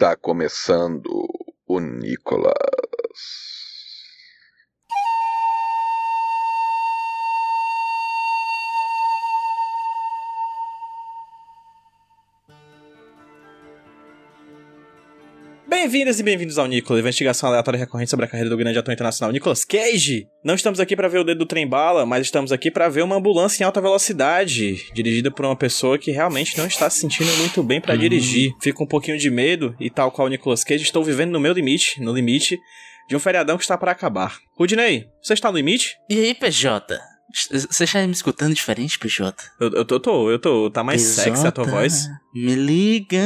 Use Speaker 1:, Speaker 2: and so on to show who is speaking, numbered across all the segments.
Speaker 1: Está começando o Nicolas.
Speaker 2: Bem-vindas e bem-vindos ao Nicolas, investigação aleatória recorrente sobre a carreira do grande ator internacional Nicolas Cage. Não estamos aqui para ver o dedo do trem bala, mas estamos aqui para ver uma ambulância em alta velocidade, dirigida por uma pessoa que realmente não está se sentindo muito bem para dirigir. Fica um pouquinho de medo e tal qual o Nicolas Cage, estou vivendo no meu limite, no limite de um feriadão que está para acabar. Rudney, você está no limite?
Speaker 3: E aí, PJ? Você está me escutando diferente, PJ?
Speaker 2: Eu, eu, tô- eu tô, eu tô, tá mais sexy a tua
Speaker 3: PJ,
Speaker 2: voz.
Speaker 3: Me liga,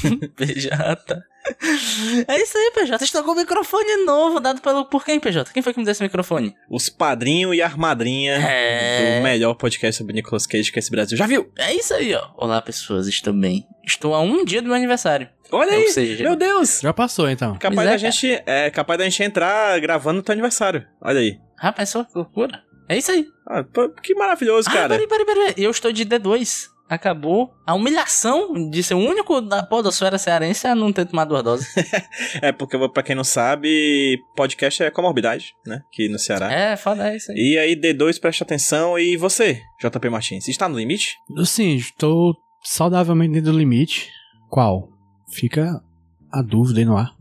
Speaker 3: PJ. É isso aí, PJ. Estou com o microfone novo, dado pelo. Por quem, PJ? Quem foi que me deu esse microfone?
Speaker 2: Os padrinhos e a armadrinha
Speaker 3: É.
Speaker 2: do melhor podcast sobre Nicolas Cage que esse Brasil já viu.
Speaker 3: É isso aí, ó. Olá, pessoas, estou bem. Estou a um dia do meu aniversário.
Speaker 2: Olha
Speaker 3: Ou
Speaker 2: aí,
Speaker 3: seja,
Speaker 2: meu Deus.
Speaker 4: Já passou, então.
Speaker 2: Capaz
Speaker 3: Pois
Speaker 2: da
Speaker 3: é,
Speaker 2: gente, é capaz da gente entrar gravando no teu aniversário. Olha aí.
Speaker 3: Rapaz, só que loucura. É isso aí.
Speaker 2: Ah, que maravilhoso,
Speaker 3: Ah,
Speaker 2: cara.
Speaker 3: peraí, peraí, peraí. Eu estou de D2. Acabou a humilhação de ser o único da podosfera cearense a não ter tomado duas doses.
Speaker 2: É porque, pra quem não sabe, podcast é comorbidade, né? Aqui no Ceará.
Speaker 3: é, foda, é isso aí.
Speaker 2: E aí, D2, presta atenção. E você, JP Martins, está no limite?
Speaker 4: Sim, estou saudavelmente dentro do limite. Qual? Fica a dúvida aí no ar.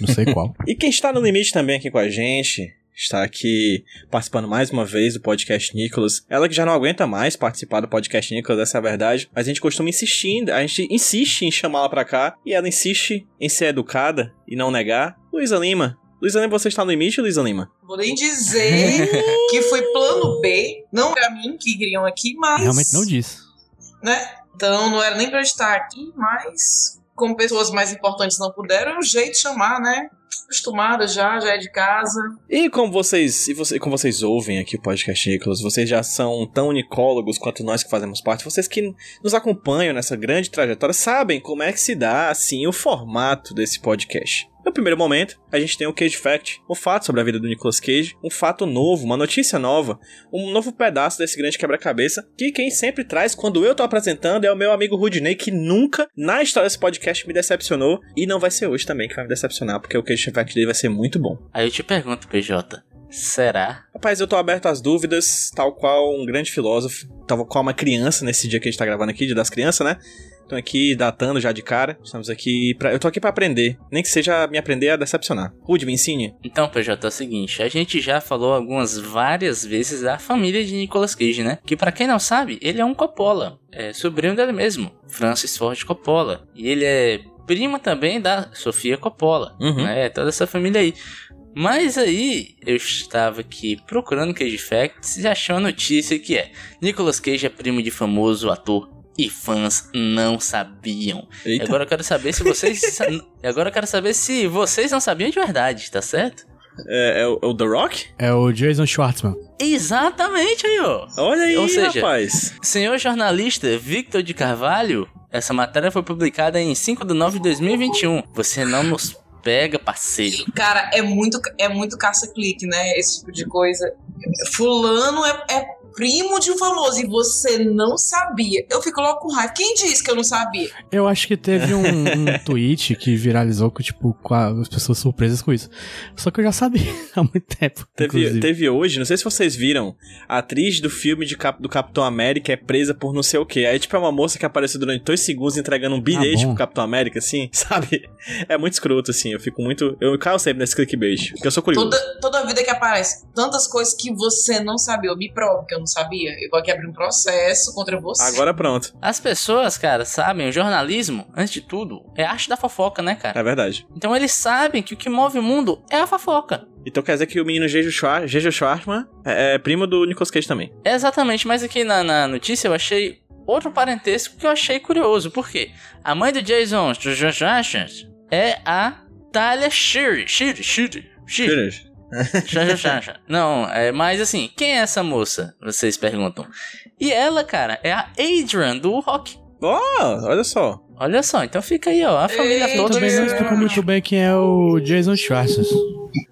Speaker 4: Não sei qual.
Speaker 2: E quem está no limite também aqui com a gente, está aqui participando mais uma vez do podcast Nicolas. Ela que já não aguenta mais participar do podcast Nicolas, essa é a verdade. Mas a gente costuma insistir, a gente insiste em chamá-la pra cá. E ela insiste em ser educada e não negar. Luísa Lima. Luísa Lima, você está no limite, Luísa Lima?
Speaker 5: Vou nem dizer que foi plano B, não pra mim que queriam aqui, mas.
Speaker 4: Realmente não disse.
Speaker 5: Né? Então não era nem pra eu estar aqui, mas como pessoas mais importantes não puderam, é um jeito de chamar, né? Acostumada já, já é de casa.
Speaker 2: E como vocês, e você, como vocês ouvem aqui o podcast Nicolas, vocês já são tão unicólogos quanto nós que fazemos parte, vocês que nos acompanham nessa grande trajetória sabem como é que se dá assim o formato desse podcast. No primeiro momento, a gente tem o Cage Fact, um fato sobre a vida do Nicolas Cage, um fato novo, uma notícia nova, um novo pedaço desse grande quebra-cabeça, que quem sempre traz quando eu tô apresentando é o meu amigo Rudney, que nunca na história desse podcast me decepcionou, e não vai ser hoje também que vai me decepcionar, porque o Cage Fact dele vai ser muito bom.
Speaker 3: Aí eu te pergunto, PJ, será?
Speaker 2: Rapaz, eu tô aberto às dúvidas, tal qual um grande filósofo, tal qual uma criança nesse dia que a gente tá gravando aqui, dia das crianças, né? Tô aqui datando já de cara. Estamos aqui pra... Eu tô aqui pra aprender. Nem que seja me aprender a decepcionar. Rude, me ensine.
Speaker 3: Então, PJ, é o seguinte, a gente já falou algumas várias vezes da família de Nicolas Cage, né? Que pra quem não sabe, ele é um Coppola, é sobrinho dele mesmo, Francis Ford Coppola. E ele é primo também da Sofia Coppola,
Speaker 2: Uhum.
Speaker 3: né? Toda essa família aí. Mas aí, eu estava aqui procurando Cage Facts e achei uma notícia que é Nicolas Cage é primo de famoso ator e fãs não sabiam.
Speaker 2: Eita.
Speaker 3: agora eu quero saber se vocês. e agora eu quero saber se vocês não sabiam de verdade, tá certo?
Speaker 2: É, é o, é o The Rock?
Speaker 4: É o Jason Schwartzman.
Speaker 3: Exatamente aí, ó.
Speaker 2: Olha aí,
Speaker 3: Ou seja-
Speaker 2: rapaz.
Speaker 3: Senhor jornalista Victor de Carvalho, essa matéria foi publicada em 5 de 9 de 2021. Você não nos pega, parceiro.
Speaker 5: Cara, é muito, é muito caça-clique, né? Esse tipo de coisa. Fulano é, é primo de um famoso e você não sabia. Eu fico logo com raiva. Quem disse que eu não sabia?
Speaker 4: Eu acho que teve um, um tweet que viralizou com, tipo, com a- as pessoas surpresas com isso. Só que eu já sabia há muito tempo.
Speaker 2: Teve,
Speaker 4: inclusive.
Speaker 2: teve hoje, não sei se vocês viram, a atriz do filme de Cap- do Capitão América é presa por não sei o que. Aí, tipo, é uma moça que apareceu durante dois segundos entregando um bilhete
Speaker 4: bom.
Speaker 2: pro Capitão América, assim, sabe? É muito escroto, assim. Eu fico muito. Eu caio sempre nesse clickbait, porque eu sou curioso.
Speaker 5: Toda, toda vida que aparece tantas coisas que você não sabia. Eu me provo que eu não sabia. Eu vou aqui abrir um processo contra você.
Speaker 2: Agora pronto.
Speaker 3: As pessoas, cara, sabem, o jornalismo, antes de tudo, é a arte da fofoca, né, cara?
Speaker 2: É verdade.
Speaker 3: Então eles sabem que o que move o mundo é a fofoca.
Speaker 2: Então quer dizer que o menino Jejo Schwartzman é, é primo do Nicolas Cage também.
Speaker 3: Exatamente, mas aqui na, na notícia eu achei outro parentesco que eu achei curioso. Por quê? A mãe do Jason é a Talia Shire. Shire, Shire, Shire.
Speaker 2: Shooter.
Speaker 3: Xa, xa, xa, xa. Não, é, mas assim, quem é essa moça? Vocês perguntam. E ela, cara, é a Adrian do Rock.
Speaker 2: Oh, olha só.
Speaker 3: Olha só, então fica aí, ó. A família
Speaker 5: Ei,
Speaker 3: toda.
Speaker 4: Também não explicou muito bem quem é o Jason Schwartzes.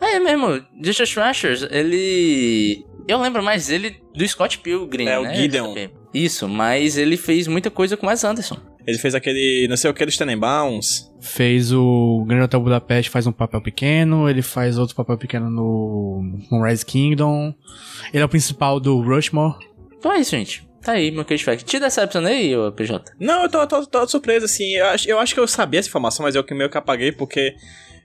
Speaker 3: É mesmo, Jason Thrashers, ele. Eu lembro mais dele do Scott Pilgrim,
Speaker 2: É, o
Speaker 3: né?
Speaker 2: Gideon.
Speaker 3: Isso, mas ele fez muita coisa com Wes Anderson.
Speaker 2: Ele fez aquele, não sei o que, dos Tenenbaums.
Speaker 4: Fez o Grande Hotel Budapeste, faz um papel pequeno. Ele faz outro papel pequeno no Moonrise Kingdom. Ele é o principal do Rushmore.
Speaker 3: Então é isso, gente. Tá aí, meu Cage Fact. Te decepcionei, ô PJ?
Speaker 2: Não, eu tô, tô, tô surpreso, assim. Eu acho, eu acho que eu sabia essa informação, mas eu que meio que apaguei, porque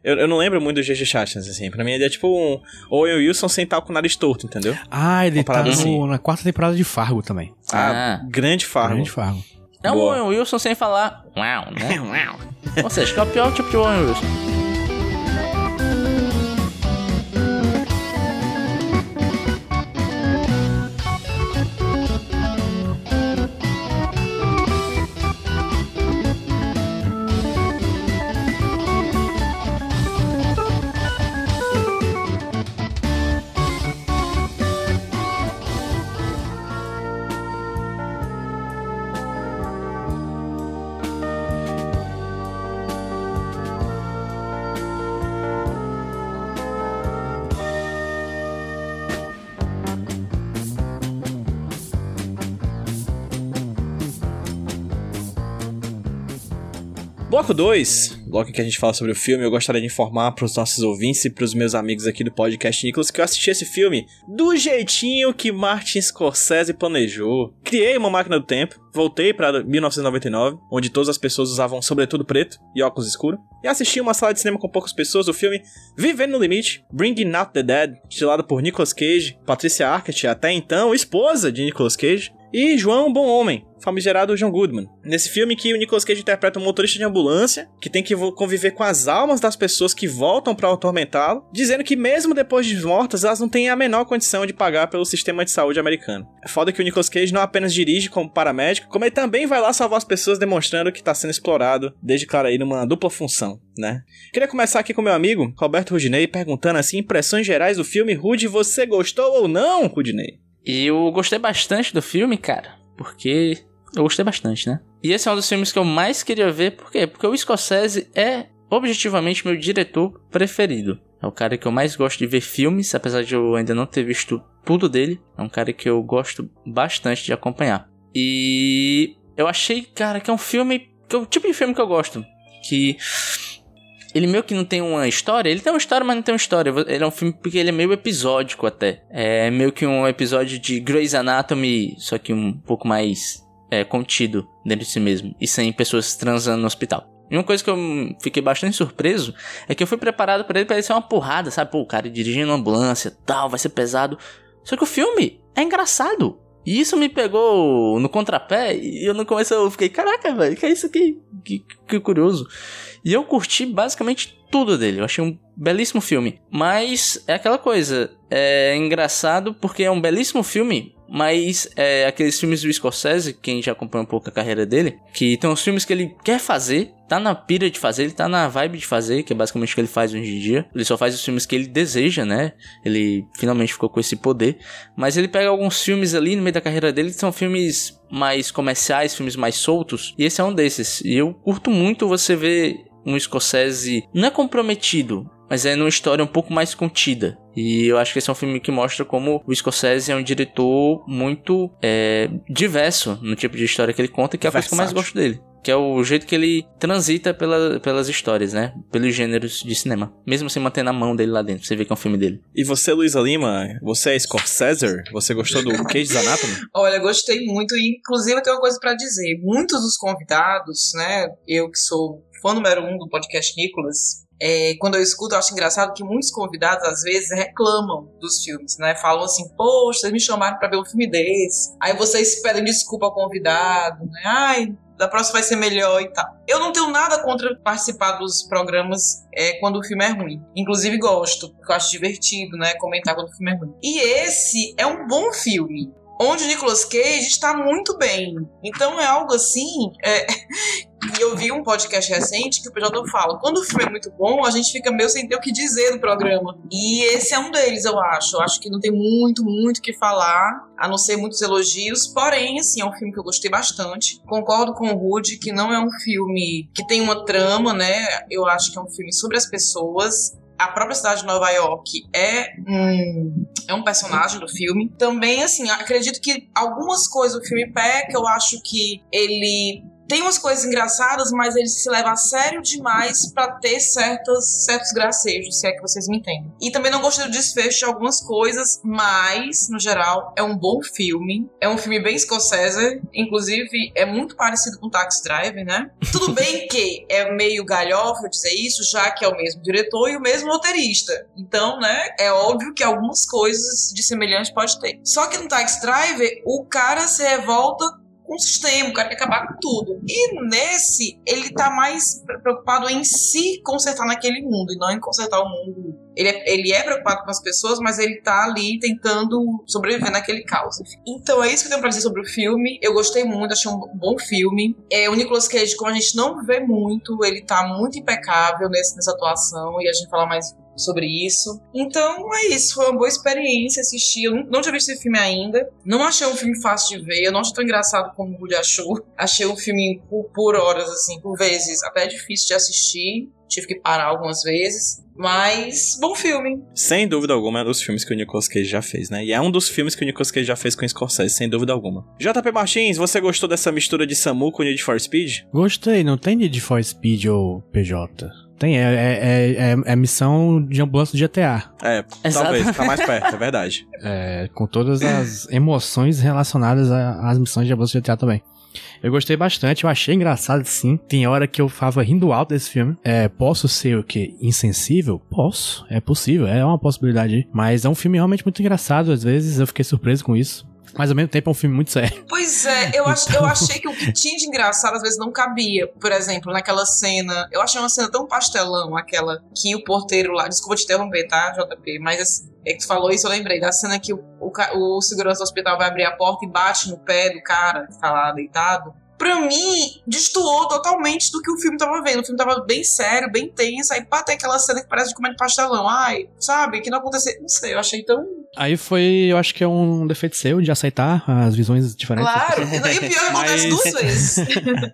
Speaker 2: eu, eu não lembro muito do GG Chachas, assim. Pra mim ele é tipo um Owen Wilson sem tal com o nariz torto, entendeu?
Speaker 4: Ah, ele
Speaker 2: Uma
Speaker 4: tá no-
Speaker 2: assim.
Speaker 4: na quarta temporada de Fargo também.
Speaker 3: Ah.
Speaker 2: grande farro.
Speaker 4: Grande Fargo.
Speaker 3: É o
Speaker 2: Boa.
Speaker 3: Owen Wilson sem falar uau, né? Ou seja, que é o pior tipo de Owen Wilson.
Speaker 2: Bloco 2, bloco em que a gente fala sobre o filme, eu gostaria de informar pros nossos ouvintes e pros meus amigos aqui do podcast Nicolas que eu assisti esse filme do jeitinho que Martin Scorsese planejou. Criei uma máquina do tempo, voltei pra 1999, onde todas as pessoas usavam sobretudo preto e óculos escuros, e assisti uma sala de cinema com poucas pessoas o filme Vivendo no Limite, Bringing Out the Dead, estilado por Nicolas Cage, Patricia Arquette, até então esposa de Nicolas Cage, e João Bom Homem, famigerado John Goodman. Nesse filme que o Nicolas Cage interpreta um motorista de ambulância que tem que conviver com as almas das pessoas que voltam para atormentá-lo, dizendo que mesmo depois de mortas, elas não têm a menor condição de pagar pelo sistema de saúde americano. É foda que o Nicolas Cage não apenas dirige como paramédico, como ele também vai lá salvar as pessoas demonstrando que está sendo explorado, desde claro aí numa dupla função, né? Queria começar aqui com meu amigo, Roberto Rudinei, perguntando assim, impressões gerais do filme. Rude, você gostou ou não, Rudinei?
Speaker 3: E eu gostei bastante do filme, cara, porque eu gostei bastante, né? E esse é um dos filmes que eu mais queria ver, por quê? Porque o Scorsese é objetivamente meu diretor preferido. É o cara que eu mais gosto de ver filmes, apesar de eu ainda não ter visto tudo dele. É um cara que eu gosto bastante de acompanhar. E eu achei, cara, que é um filme, que é o tipo de filme que eu gosto, que ele meio que não tem uma história. Ele tem uma história, mas não tem uma história. Ele é um filme porque ele é meio episódico até. É meio que um episódio de Grey's Anatomy, só que um pouco mais é, contido dentro de si mesmo. E sem pessoas transando no hospital. E uma coisa que eu fiquei bastante surpreso é que eu fui preparado para ele pra ele ser uma porrada, sabe? Pô, o cara dirigindo uma ambulância tal, vai ser pesado. Só que o filme é engraçado. E isso me pegou no contrapé e eu no começo eu fiquei, caraca, velho, que é isso aqui? Que, que curioso. E eu curti basicamente tudo dele. Eu achei um belíssimo filme. Mas é aquela coisa. É engraçado porque é um belíssimo filme. Mas é aqueles filmes do Scorsese, quem já acompanha um pouco a carreira dele, que tem uns filmes que ele quer fazer, tá na pira de fazer, ele tá na vibe de fazer, que é basicamente o que ele faz hoje em dia. Ele só faz os filmes que ele deseja, né? Ele finalmente ficou com esse poder. Mas ele pega alguns filmes ali no meio da carreira dele que são filmes mais comerciais, filmes mais soltos. E esse é um desses. E eu curto muito você ver um Scorsese não é comprometido, mas é numa história um pouco mais contida. E eu acho que esse é um filme que mostra como o Scorsese é um diretor muito é, diverso no tipo de história que ele conta, que é a coisa que eu mais
Speaker 2: Versátil.
Speaker 3: gosto dele. Que é o jeito que ele transita pela, pelas histórias, né? Pelos gêneros de cinema. Mesmo sem manter na mão dele lá dentro. Você vê que é um filme dele.
Speaker 2: E você, Luísa Lima, você é Scorsese? Você gostou do Cage's Anatomy?
Speaker 5: Olha, gostei muito e inclusive eu tenho uma coisa pra dizer. Muitos dos convidados, né, eu que sou fã número um do podcast Nicolas, é, quando eu escuto, eu acho engraçado que muitos convidados às vezes reclamam dos filmes, né? Falam assim, poxa, vocês me chamaram pra ver um filme desse. Aí vocês pedem desculpa ao convidado, né? Ai, da próxima vai ser melhor e tal. Eu não tenho nada contra participar dos programas é, quando o filme é ruim. Inclusive gosto, porque eu acho divertido, né? Comentar quando o filme é ruim. E esse é um bom filme. Onde Nicolas Cage está muito bem. Então é algo assim. É... E eu vi um podcast recente que o PJ fala: quando o filme é muito bom, a gente fica meio sem ter o que dizer do programa. E esse é um deles, eu acho. Eu acho que não tem muito, muito o que falar, a não ser muitos elogios. Porém, assim, é um filme que eu gostei bastante. Concordo com o Rude que não é um filme que tem uma trama, né? Eu acho que é um filme sobre as pessoas a própria cidade de Nova York é um, é um personagem do filme. Também, assim, acredito que algumas coisas do filme peca, eu acho que ele tem umas coisas engraçadas, mas ele se leva a sério demais para ter certas, certos gracejos, se é que vocês me entendem. E também não gostei do desfecho de algumas coisas, mas, no geral, é um bom filme. É um filme bem Scorsese, inclusive é muito parecido com Taxi Driver, né? Tudo bem que é meio galhofa dizer isso, já que é o mesmo diretor e o mesmo roteirista. Então, né, é óbvio que algumas coisas de semelhante pode ter. Só que no Taxi Driver, o cara se revolta com o sistema, o cara quer acabar com tudo. E nesse, ele tá mais preocupado em se consertar naquele mundo e não em consertar o mundo. Ele é, ele é preocupado com as pessoas, mas ele tá ali tentando sobreviver naquele caos. Então é isso que eu tenho pra dizer sobre o filme. Eu gostei muito, achei um bom filme. É, o Nicolas Cage, como a gente não vê muito, ele tá muito impecável nesse, nessa atuação e a gente fala mais sobre isso. Então é isso, foi uma boa experiência assistir. Eu não tinha visto esse filme ainda. Não achei um filme fácil de ver, eu não achei tão engraçado como o Woody achou. Achei um filme por, por horas, assim, por vezes, até difícil de assistir. Tive que parar algumas vezes. Mas, bom filme.
Speaker 2: Sem dúvida alguma, é um dos filmes que o Nicolas Cage já fez, né? E é um dos filmes que o Nicolas Cage já fez com o Scorsese, sem dúvida alguma. JP Martins, você gostou dessa mistura de Samu com Need for Speed?
Speaker 4: Gostei, não tem Need for Speed ou PJ. Tem, é, é, é, é missão de ambulância do GTA.
Speaker 2: É,
Speaker 3: Exato.
Speaker 2: talvez, tá mais perto, é verdade.
Speaker 4: É, com todas as emoções relacionadas às missões de ambulância do GTA também. Eu gostei bastante, eu achei engraçado sim. Tem hora que eu tava rindo alto desse filme. É, posso ser o quê? Insensível? Posso, é possível, é uma possibilidade. Mas é um filme realmente muito engraçado, às vezes eu fiquei surpreso com isso. Mas ao mesmo tempo é um filme muito sério.
Speaker 5: Pois é, eu, ach, eu achei que o que tinha de engraçado às vezes não cabia. Por exemplo, naquela cena. Eu achei uma cena tão pastelão, aquela que o porteiro lá. Desculpa te interromper, tá, JP? Mas assim, é que tu falou isso, eu lembrei da cena que o, o, o segurança do hospital vai abrir a porta e bate no pé do cara que tá lá deitado. Pra mim, destoou totalmente do que o filme tava vendo. O filme tava bem sério, bem tenso. Aí pá, tem aquela cena que parece de comer pastelão. Ai, sabe? Que não aconteceu. Não sei, eu achei tão.
Speaker 4: Aí foi, eu acho que é um defeito seu de aceitar as visões diferentes.
Speaker 5: Claro! E o pior acontece
Speaker 2: Mas-
Speaker 5: duas vezes.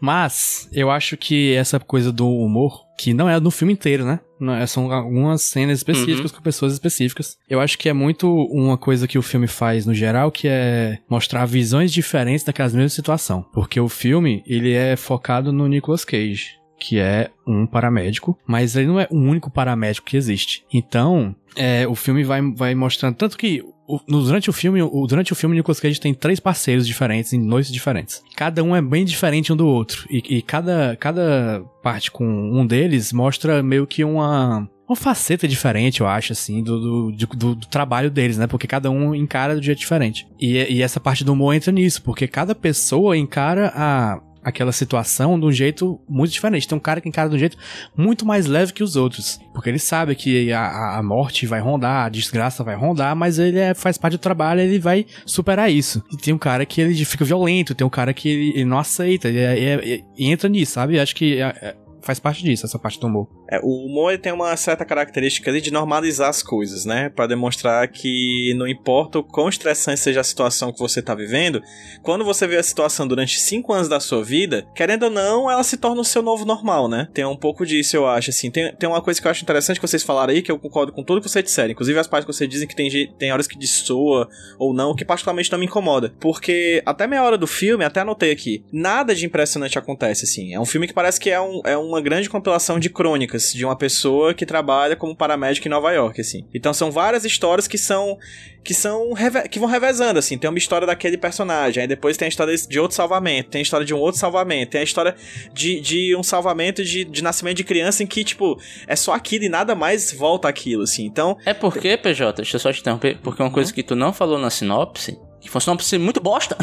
Speaker 4: Mas eu acho que essa coisa do humor, que não é no filme inteiro, né? Não é- são algumas cenas específicas com pessoas específicas. Eu acho que é muito uma coisa que o filme faz no geral, que é mostrar visões diferentes daquelas mesmas situações. Porque o filme, ele é focado no Nicolas Cage. Que é um paramédico, mas ele não é o único paramédico que existe. Então, é, o filme vai, vai mostrando. Tanto que durante o filme, durante o filme, Nicolas Cage tem três parceiros diferentes em noites diferentes. Cada um é bem diferente um do outro. E, e cada, cada parte com um deles mostra meio que uma. Uma faceta diferente, eu acho, assim, do, do, do- do trabalho deles, né? Porque cada um encara de jeito diferente. E, e essa parte do humor entra nisso, porque cada pessoa encara a, aquela situação de um jeito muito diferente. Tem um cara que encara de um jeito muito mais leve que os outros. Porque ele sabe que a, a- morte vai rondar, a desgraça vai rondar, mas ele é- faz parte do trabalho ele vai superar isso. E tem um cara que ele fica violento, tem um cara que ele, ele não aceita, e, e- e entra nisso, sabe? Acho que é- é- faz parte disso, essa parte do humor.
Speaker 2: É, o humor tem uma certa característica de normalizar as coisas, né? Pra demonstrar que não importa o quão estressante seja a situação que você tá vivendo, quando você vê a situação durante cinco anos da sua vida, querendo ou não, ela se torna o seu novo normal, né? Tem um pouco disso, eu acho, assim. Tem, tem uma coisa que eu acho interessante que vocês falaram aí, que eu concordo com tudo que vocês disseram. Inclusive as partes que vocês dizem que tem, tem horas que destoa ou não, que particularmente não me incomoda. Porque até meia hora do filme, até anotei aqui, nada de impressionante acontece, assim. É um filme que parece que é, um, é uma grande compilação de crônicas de uma pessoa que trabalha como paramédico em Nova York, assim. Então são várias histórias que são que são que vão revezando assim, tem uma história daquele personagem, aí depois tem a história de outro salvamento, tem a história de um outro salvamento, tem a história de, de um salvamento de, de nascimento de criança em que tipo é só aquilo e nada mais volta aquilo, assim. Então
Speaker 3: É porque, PJ, deixa eu só te interromper, porque uma coisa que tu não falou na sinopse, que foi uma sinopse muito bosta.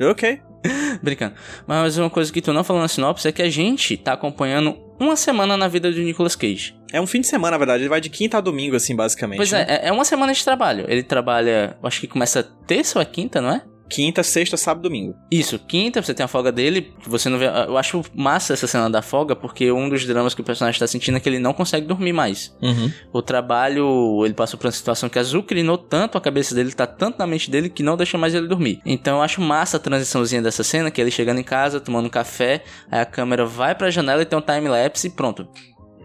Speaker 2: ok,
Speaker 3: Brincando. Mas uma coisa que tu não falou na sinopse é que a gente tá acompanhando uma semana na vida do Nicolas Cage.
Speaker 2: É um fim de semana, na verdade. Ele vai de quinta a domingo, assim, basicamente.
Speaker 3: Pois
Speaker 2: né?
Speaker 3: é, é uma semana de trabalho. Ele trabalha, acho que começa terça ou é quinta, não é?
Speaker 2: Quinta, sexta, sábado, domingo.
Speaker 3: Isso, quinta, você tem a folga dele, você não vê. Eu acho massa essa cena da folga, porque um dos dramas que o personagem tá sentindo é que ele não consegue dormir mais.
Speaker 2: Uhum.
Speaker 3: O trabalho, ele passou por uma situação que azucrinou tanto a cabeça dele, tá tanto na mente dele, que não deixa mais ele dormir. Então eu acho massa a transiçãozinha dessa cena, que é ele chegando em casa, tomando um café, aí a câmera vai pra janela e tem um time-lapse e pronto.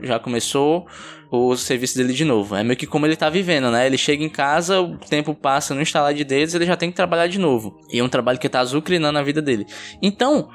Speaker 3: Já começou o serviço dele de novo. É meio que como ele tá vivendo, né? Ele chega em casa, o tempo passa no instalar de dedos, ele já tem que trabalhar de novo. E é um trabalho que tá azucrinando a vida dele. Então,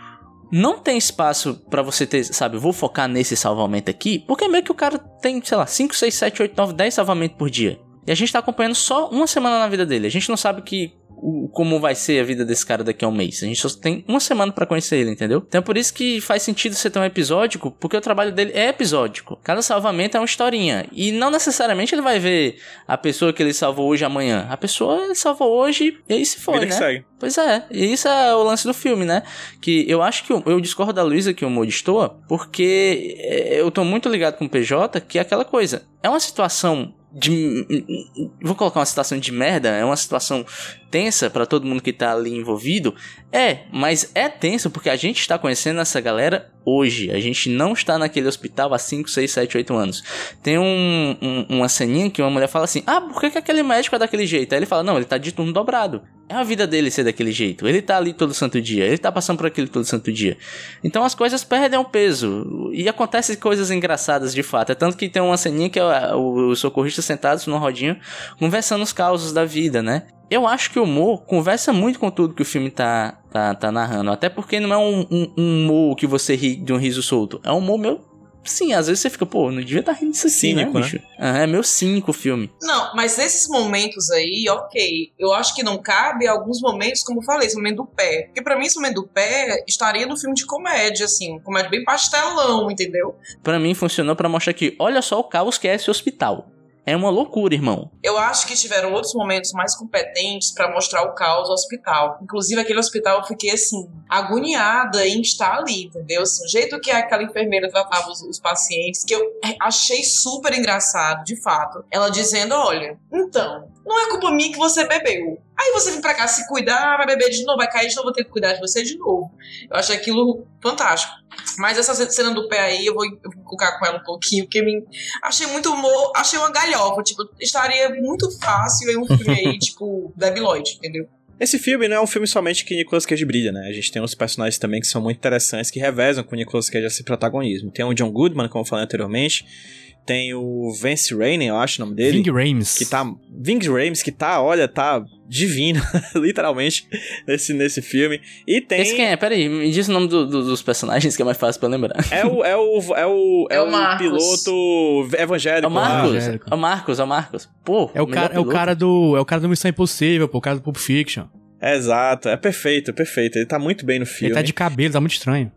Speaker 3: não tem espaço pra você ter, sabe, vou focar nesse salvamento aqui, porque meio que o cara tem, sei lá, 5, 6, 7, 8, 9, 10 salvamentos por dia. E a gente tá acompanhando só uma semana na vida dele. A gente não sabe que o- como vai ser a vida desse cara daqui a um mês. A gente só tem uma semana pra conhecer ele, entendeu? Então é por isso que faz sentido ter um episódico, porque o trabalho dele é episódico. Cada salvamento é uma historinha. E não necessariamente ele vai ver a pessoa que ele salvou hoje amanhã. A pessoa ele salvou hoje e aí se foi,
Speaker 2: Vida
Speaker 3: né?
Speaker 2: que segue.
Speaker 3: Pois é, e isso é o lance do filme, né? Que eu acho que eu, eu discordo da Luísa que o humor destoa, porque é, eu tô muito ligado com o PJ, que é aquela coisa. É uma situação de. Vou colocar uma situação de merda, é uma situação tensa pra todo mundo que tá ali envolvido. É, mas é tenso porque a gente está conhecendo essa galera hoje. A gente não está naquele hospital há 5, 6, 7, 8 anos. Tem um, um- uma ceninha que uma mulher fala assim: Ah, por que, que aquele médico é daquele jeito? Aí ele fala: Não, ele tá de turno dobrado. É a vida dele ser daquele jeito. Ele tá ali todo santo dia. Ele tá passando por aquilo todo santo dia. Então as coisas perdem o peso. E acontecem coisas engraçadas de fato. É tanto que tem uma ceninha que é o, o socorrista sentados numa rodinha conversando os causos da vida, né? Eu acho que o humor conversa muito com tudo que o filme tá, tá, tá narrando. Até porque não é um, um, um humor que você ri de um riso solto. É um humor meu. Sim, às vezes você fica, pô, não devia estar rindo disso assim,
Speaker 2: Cínico,
Speaker 3: né,
Speaker 2: né?
Speaker 3: bicho? Ah, é meu cínico o filme.
Speaker 5: Não, mas nesses momentos aí, ok. Eu acho que não cabe alguns momentos, como eu falei, esse momento do pé. Porque pra mim, esse momento do pé estaria no filme de comédia, assim. Comédia bem pastelão, entendeu?
Speaker 3: Pra mim funcionou pra mostrar que, olha só o caos que é esse hospital. É uma loucura, irmão.
Speaker 5: Eu acho que tiveram outros momentos mais competentes pra mostrar o caos do hospital. Inclusive, aquele hospital eu fiquei assim, agoniada em estar ali, entendeu? Assim, o jeito que aquela enfermeira tratava os, os pacientes, que eu achei super engraçado, de fato. Ela dizendo: olha, então, não é culpa minha que você bebeu. Aí você vem pra cá se cuidar, vai beber de novo, vai cair de novo, vou ter que cuidar de você de novo. Eu achei aquilo fantástico. Mas essa cena do pé aí, eu vou, eu vou colocar com ela um pouquinho, porque me achei muito humor, achei uma galhofa. Tipo, estaria muito fácil em um filme aí, tipo, Debbie Lloyd, entendeu?
Speaker 2: Esse filme não é um filme somente que Nicolas Cage brilha, né? A gente tem uns personagens também que são muito interessantes, que revezam com Nicolas Cage esse protagonismo. Tem o John Goodman, como eu falei anteriormente. Tem o Vance Rainey, eu acho o nome dele.
Speaker 4: Ving Rames.
Speaker 2: que tá. Ving Rames, que tá, olha, tá divino, literalmente, nesse, nesse filme. E tem.
Speaker 3: Esse quem é? Pera aí, me diz o nome do- do- dos personagens que é mais fácil pra lembrar.
Speaker 2: É o, é o, é o, é
Speaker 5: É o
Speaker 2: o piloto
Speaker 3: É
Speaker 2: evangélico
Speaker 3: o
Speaker 2: lá.
Speaker 3: Marcos,
Speaker 4: Evangélico.
Speaker 3: é o Marcos, é o Marcos. Pô,
Speaker 4: É o, cara, é o cara do. É o cara do Missão Impossível, pô, o cara do Pulp Fiction.
Speaker 2: Exato, é perfeito, é perfeito. Ele tá muito bem no filme.
Speaker 4: Ele tá de cabelo, tá muito estranho.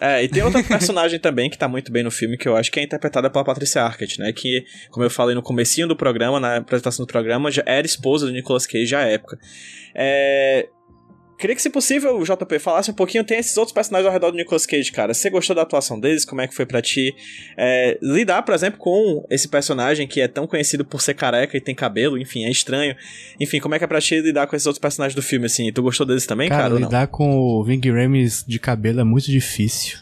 Speaker 2: É, e tem outra personagem também que tá muito bem no filme, que eu acho que é interpretada pela Patricia Arquette, né? Que, como eu falei no comecinho do programa, na apresentação do programa, já era esposa do Nicolas Cage à época. É... Queria que, se possível, o JP falasse um pouquinho, tem esses outros personagens ao redor do Nicolas Cage, cara. Você gostou da atuação deles? Como é que foi pra ti? É, lidar, por exemplo, com esse personagem que é tão conhecido por ser careca e tem cabelo, enfim, é estranho. Enfim, como é que é pra ti lidar com esses outros personagens do filme, assim? Tu gostou deles também, cara?
Speaker 4: Cara, lidar com o Ving Rames de cabelo é muito difícil.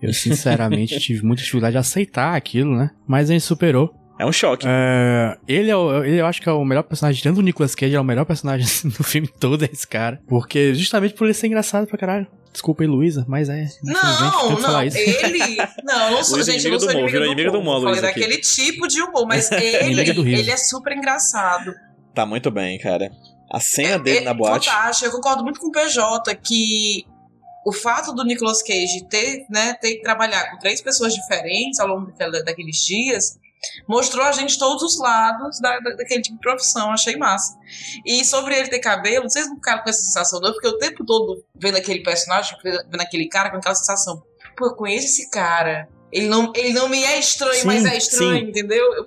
Speaker 4: Eu, sinceramente, tive muita dificuldade de aceitar aquilo, né? Mas a gente superou.
Speaker 2: É um choque.
Speaker 4: É, ele, é o- ele eu acho que é o melhor personagem, tirando o Nicolas Cage, é o melhor personagem do filme todo, é esse cara. Porque, justamente por ele ser engraçado pra caralho. Desculpa aí, Luísa, mas é.
Speaker 5: Não,
Speaker 4: que falar
Speaker 5: não,
Speaker 4: isso.
Speaker 5: ele. Não, eu não sou,
Speaker 2: Luísa é
Speaker 5: gente, eu não
Speaker 2: do
Speaker 5: sou
Speaker 2: humor,
Speaker 5: inimiga
Speaker 2: virou
Speaker 5: do
Speaker 2: do humor,
Speaker 5: falei daquele tipo de humor, mas ele,
Speaker 4: do
Speaker 5: ele é super engraçado.
Speaker 2: Tá muito bem, cara. A cena dele
Speaker 5: É,
Speaker 2: na boate.
Speaker 5: Fantástico, eu concordo muito com o PJ que o fato do Nicolas Cage ter, né, ter que trabalhar com três pessoas diferentes ao longo daqueles dias mostrou a gente todos os lados da, da- daquele tipo de profissão, achei massa. E sobre ele ter cabelo, vocês não ficaram com essa sensação, não? Porque o tempo todo vendo aquele personagem, vendo aquele cara com aquela sensação, pô, eu conheço esse cara. Ele não, ele não me é estranho,
Speaker 2: Sim,
Speaker 5: mas é estranho,
Speaker 2: sim.
Speaker 5: entendeu? Eu,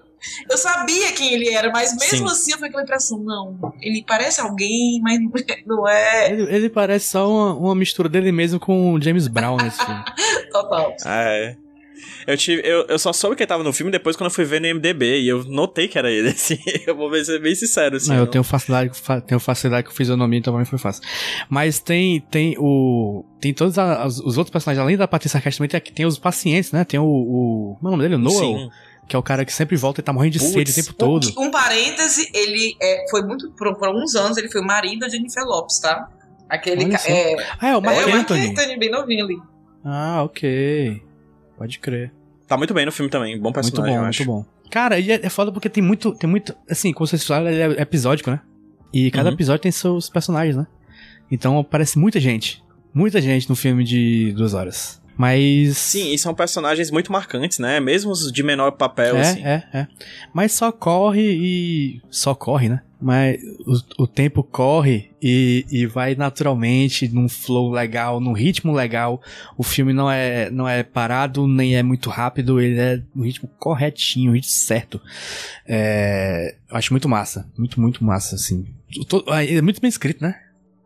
Speaker 5: eu sabia quem ele era, mas mesmo
Speaker 2: Sim.
Speaker 5: assim eu fiquei com a impressão, não, ele parece alguém, mas não é.
Speaker 4: Ele, ele parece só uma, uma mistura dele mesmo com o James Brown nesse filme.
Speaker 5: Total.
Speaker 2: É. Eu, tive, eu, eu só soube que ele tava no filme depois quando eu fui ver no MDB. E eu notei que era ele, assim. Eu vou ser bem sincero, assim.
Speaker 4: Não, eu tenho facilidade, fa- tenho facilidade com fisionomia, então pra mim foi fácil. Mas tem, tem o. Tem todos a- os, os outros personagens, além da Patrícia Arquette, também tem, tem os pacientes, né? Tem o. o como é o nome dele? O Noel,
Speaker 2: Sim.
Speaker 4: que é o cara que sempre volta e tá morrendo de
Speaker 2: Putz.
Speaker 4: sede o tempo todo.
Speaker 5: Um parêntese, ele é, foi muito. Por, por alguns anos, ele foi o marido da Jennifer Lopes, tá? Aquele. Ca-. É,
Speaker 4: Ah, é o Mark
Speaker 5: é o Mark
Speaker 4: Anthony.
Speaker 5: Anthony, bem novinho ali.
Speaker 4: Ah, ok. Pode crer.
Speaker 2: Tá muito bem no filme também. Bom
Speaker 4: Muito
Speaker 2: personagem,
Speaker 4: bom,
Speaker 2: eu
Speaker 4: muito bom. Cara, e é, é foda porque tem muito, tem muito, assim, como vocês falaram, ele é episódico, né? E cada
Speaker 2: Uhum.
Speaker 4: episódio tem seus personagens, né? Então aparece muita gente. Muita gente no filme de duas horas. Mas.
Speaker 2: Sim, e são personagens muito marcantes, né? Mesmo os de menor papel,
Speaker 4: é,
Speaker 2: assim.
Speaker 4: é, é. Mas só corre e. Só corre, né? Mas o, o tempo corre e, e vai naturalmente num flow legal, num ritmo legal. O filme não é, não é parado, nem é muito rápido, ele é no ritmo corretinho, ritmo certo. É, eu acho muito massa. Muito, muito massa, assim. To- ah, É muito bem escrito, né?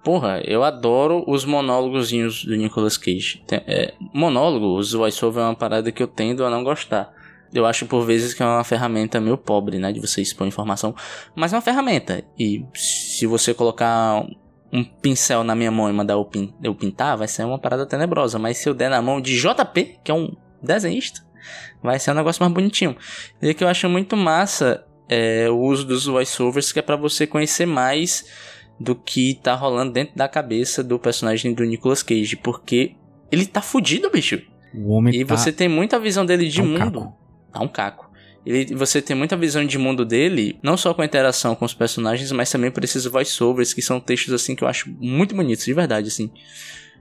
Speaker 3: Porra, eu adoro os monólogozinhos do Nicolas Cage. Tem- é, monólogo, os voiceover é uma parada que eu tendo a não gostar. Eu acho por vezes que é uma ferramenta meio pobre, né? De você expor informação. Mas é uma ferramenta. E se você colocar um pincel na minha mão e mandar eu, pin- eu pintar, vai ser uma parada tenebrosa. Mas se eu der na mão de JP, que é um desenhista, vai ser um negócio mais bonitinho. E que eu acho muito massa é o uso dos voiceovers, que é pra você conhecer mais do que tá rolando dentro da cabeça do personagem do Nicolas Cage, porque ele tá fudido, bicho.
Speaker 4: O homem
Speaker 3: E
Speaker 4: tá...
Speaker 3: você tem muita visão dele de
Speaker 4: tá um
Speaker 3: mundo.
Speaker 4: caco.
Speaker 3: Tá um caco. Ele, você tem muita visão de mundo dele, não só com a interação com os personagens, mas também por esses voiceovers, que são textos assim que eu acho muito bonitos, de verdade, assim.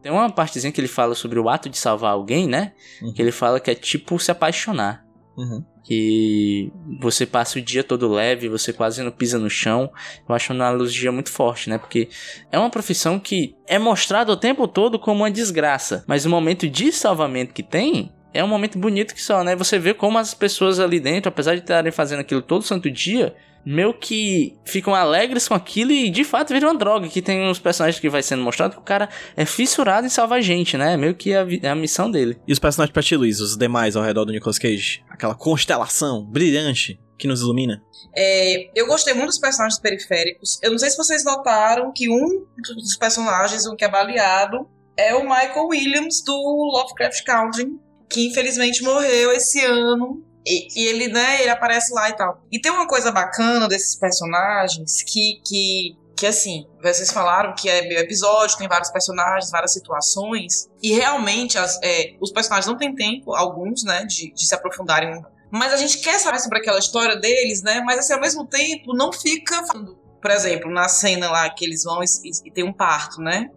Speaker 3: Tem uma partezinha que ele fala sobre o ato de salvar alguém, né?
Speaker 2: Uhum.
Speaker 3: Que ele fala que é tipo se apaixonar
Speaker 2: Uhum.
Speaker 3: que você passa o dia todo leve, você quase não pisa no chão. Eu acho uma analogia muito forte, né? Porque é uma profissão que é mostrada o tempo todo como uma desgraça, mas o momento de salvamento que tem é um momento bonito que só, né? Você vê como as pessoas ali dentro, apesar de estarem fazendo aquilo todo santo dia, meio que ficam alegres com aquilo e de fato viram uma droga. Que tem uns personagens que vai sendo mostrado que o cara é fissurado em salvar gente, né? Meio que é a, é a missão dele.
Speaker 2: E os personagens pra ti, Luiz, os demais ao redor do Nicolas Cage? Aquela constelação brilhante que nos ilumina?
Speaker 5: É, eu gostei muito dos personagens periféricos. Eu não sei se vocês notaram que um dos personagens, um que é baleado, é o Michael Williams do Lovecraft Country, que infelizmente morreu esse ano. E, e ele, né, ele aparece lá e tal. E tem uma coisa bacana desses personagens que, que, que assim, vocês falaram que é meio episódio, tem vários personagens, várias situações. E realmente as- é, os personagens não têm tempo, alguns, né, de, de se aprofundarem mas a gente quer saber sobre aquela história deles, né? Mas assim, ao mesmo tempo, não fica. Por exemplo, na cena lá que eles vão e, e- e tem um parto, né?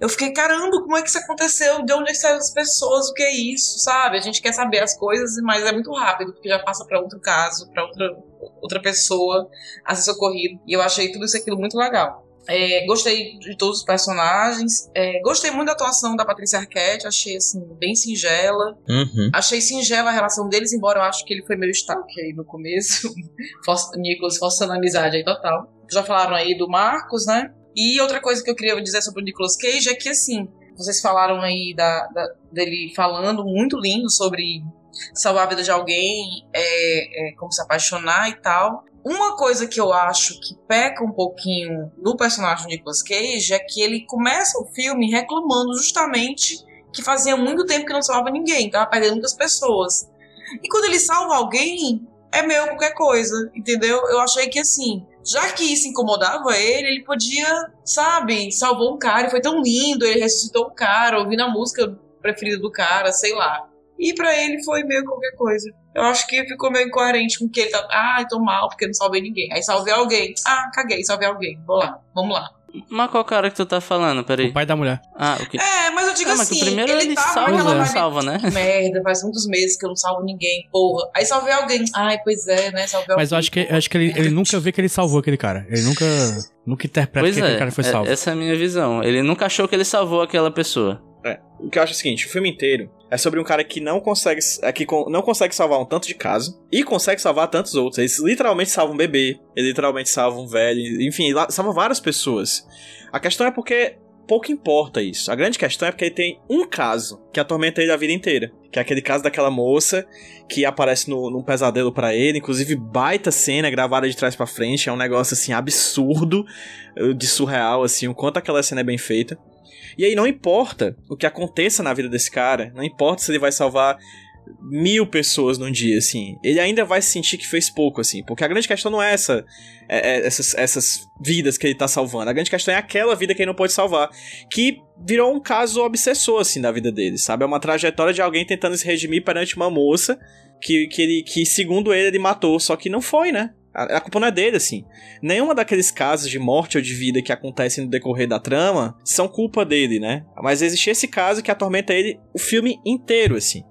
Speaker 5: Eu fiquei, caramba, como é que isso aconteceu? De onde é saíram as pessoas? O que é isso? Sabe? A gente quer saber as coisas, mas é muito rápido, porque já passa pra outro caso, pra outra, outra pessoa a ser socorrido. E eu achei tudo isso aquilo muito legal. É, gostei de todos os personagens. É, gostei muito da atuação da Patrícia Arquette, achei assim, bem singela.
Speaker 2: Uhum.
Speaker 5: Achei singela a relação deles, embora eu acho que ele foi meio stalker aí no começo. Nicolas forçando a amizade aí total. Já falaram aí do Marcos, né? E outra coisa que eu queria dizer sobre o Nicolas Cage é que, assim, vocês falaram aí da, da- dele falando muito lindo sobre salvar a vida de alguém, é, é, como se apaixonar e tal. Uma coisa que eu acho que peca um pouquinho no personagem do Nicolas Cage é que ele começa o filme reclamando justamente que fazia muito tempo que não salvava ninguém, tava perdendo muitas pessoas. E quando ele salva alguém, é meio qualquer coisa, entendeu? Eu achei que assim, já que isso incomodava ele, ele podia, sabe, salvou um cara e foi tão lindo, ele ressuscitou um cara, ouvindo a música preferida do cara, sei lá. E pra ele foi meio qualquer coisa. Eu acho que ficou meio incoerente com que ele tá. Ah, tô mal porque não salvei ninguém. Aí salvei alguém. Ah, caguei, salvei alguém. Vou lá, vamos lá.
Speaker 3: Mas qual cara que tu tá falando? Peraí.
Speaker 4: O pai da mulher.
Speaker 3: Ah, o que?
Speaker 5: É, mas eu digo
Speaker 3: Ah, mas
Speaker 5: assim.
Speaker 3: o primeiro ele,
Speaker 5: tava
Speaker 3: salva, não salva, né?
Speaker 5: Que merda, faz muitos meses que eu não salvo ninguém, porra. Aí salvei alguém. Ai, pois é, né? Salvei alguém.
Speaker 4: Mas eu acho que, eu acho que ele, ele nunca vê que ele salvou aquele cara. Ele nunca, nunca interpreta
Speaker 3: Pois
Speaker 4: que aquele
Speaker 3: é,
Speaker 4: cara foi
Speaker 3: é-
Speaker 4: salvo.
Speaker 3: essa é a minha visão. Ele nunca achou que ele salvou aquela pessoa.
Speaker 2: O que eu acho é o seguinte, o filme inteiro é sobre um cara que não consegue, é, que con- não consegue salvar um tanto de caso e consegue salvar tantos outros. Eles literalmente salvam um bebê, ele literalmente salva um velho, enfim, lá- salva várias pessoas. A questão é porque pouco importa isso. A grande questão é porque ele tem um caso que atormenta ele a vida inteira. Que é aquele caso daquela moça que aparece no, num pesadelo para ele. Inclusive, baita cena gravada de trás para frente. É um negócio, assim, absurdo, eh, de surreal, assim, o quanto aquela cena é bem feita. E aí não importa o que aconteça na vida desse cara, não importa se ele vai salvar mil pessoas num dia, assim. Ele ainda vai sentir que fez pouco, assim. Porque a grande questão não é essa. É, é, essas, essas vidas que ele tá salvando. A grande questão é aquela vida que ele não pode salvar. Que virou um caso obsessor, assim, da vida dele, sabe? É uma trajetória de alguém tentando se redimir perante uma moça que, que, ele, que segundo ele, ele matou. Só que não foi, né? A, culpa não é dele, assim. Nenhuma daqueles casos de morte ou de vida que acontecem no decorrer da trama são culpa dele, né? Mas existe esse caso que atormenta ele o filme inteiro, assim.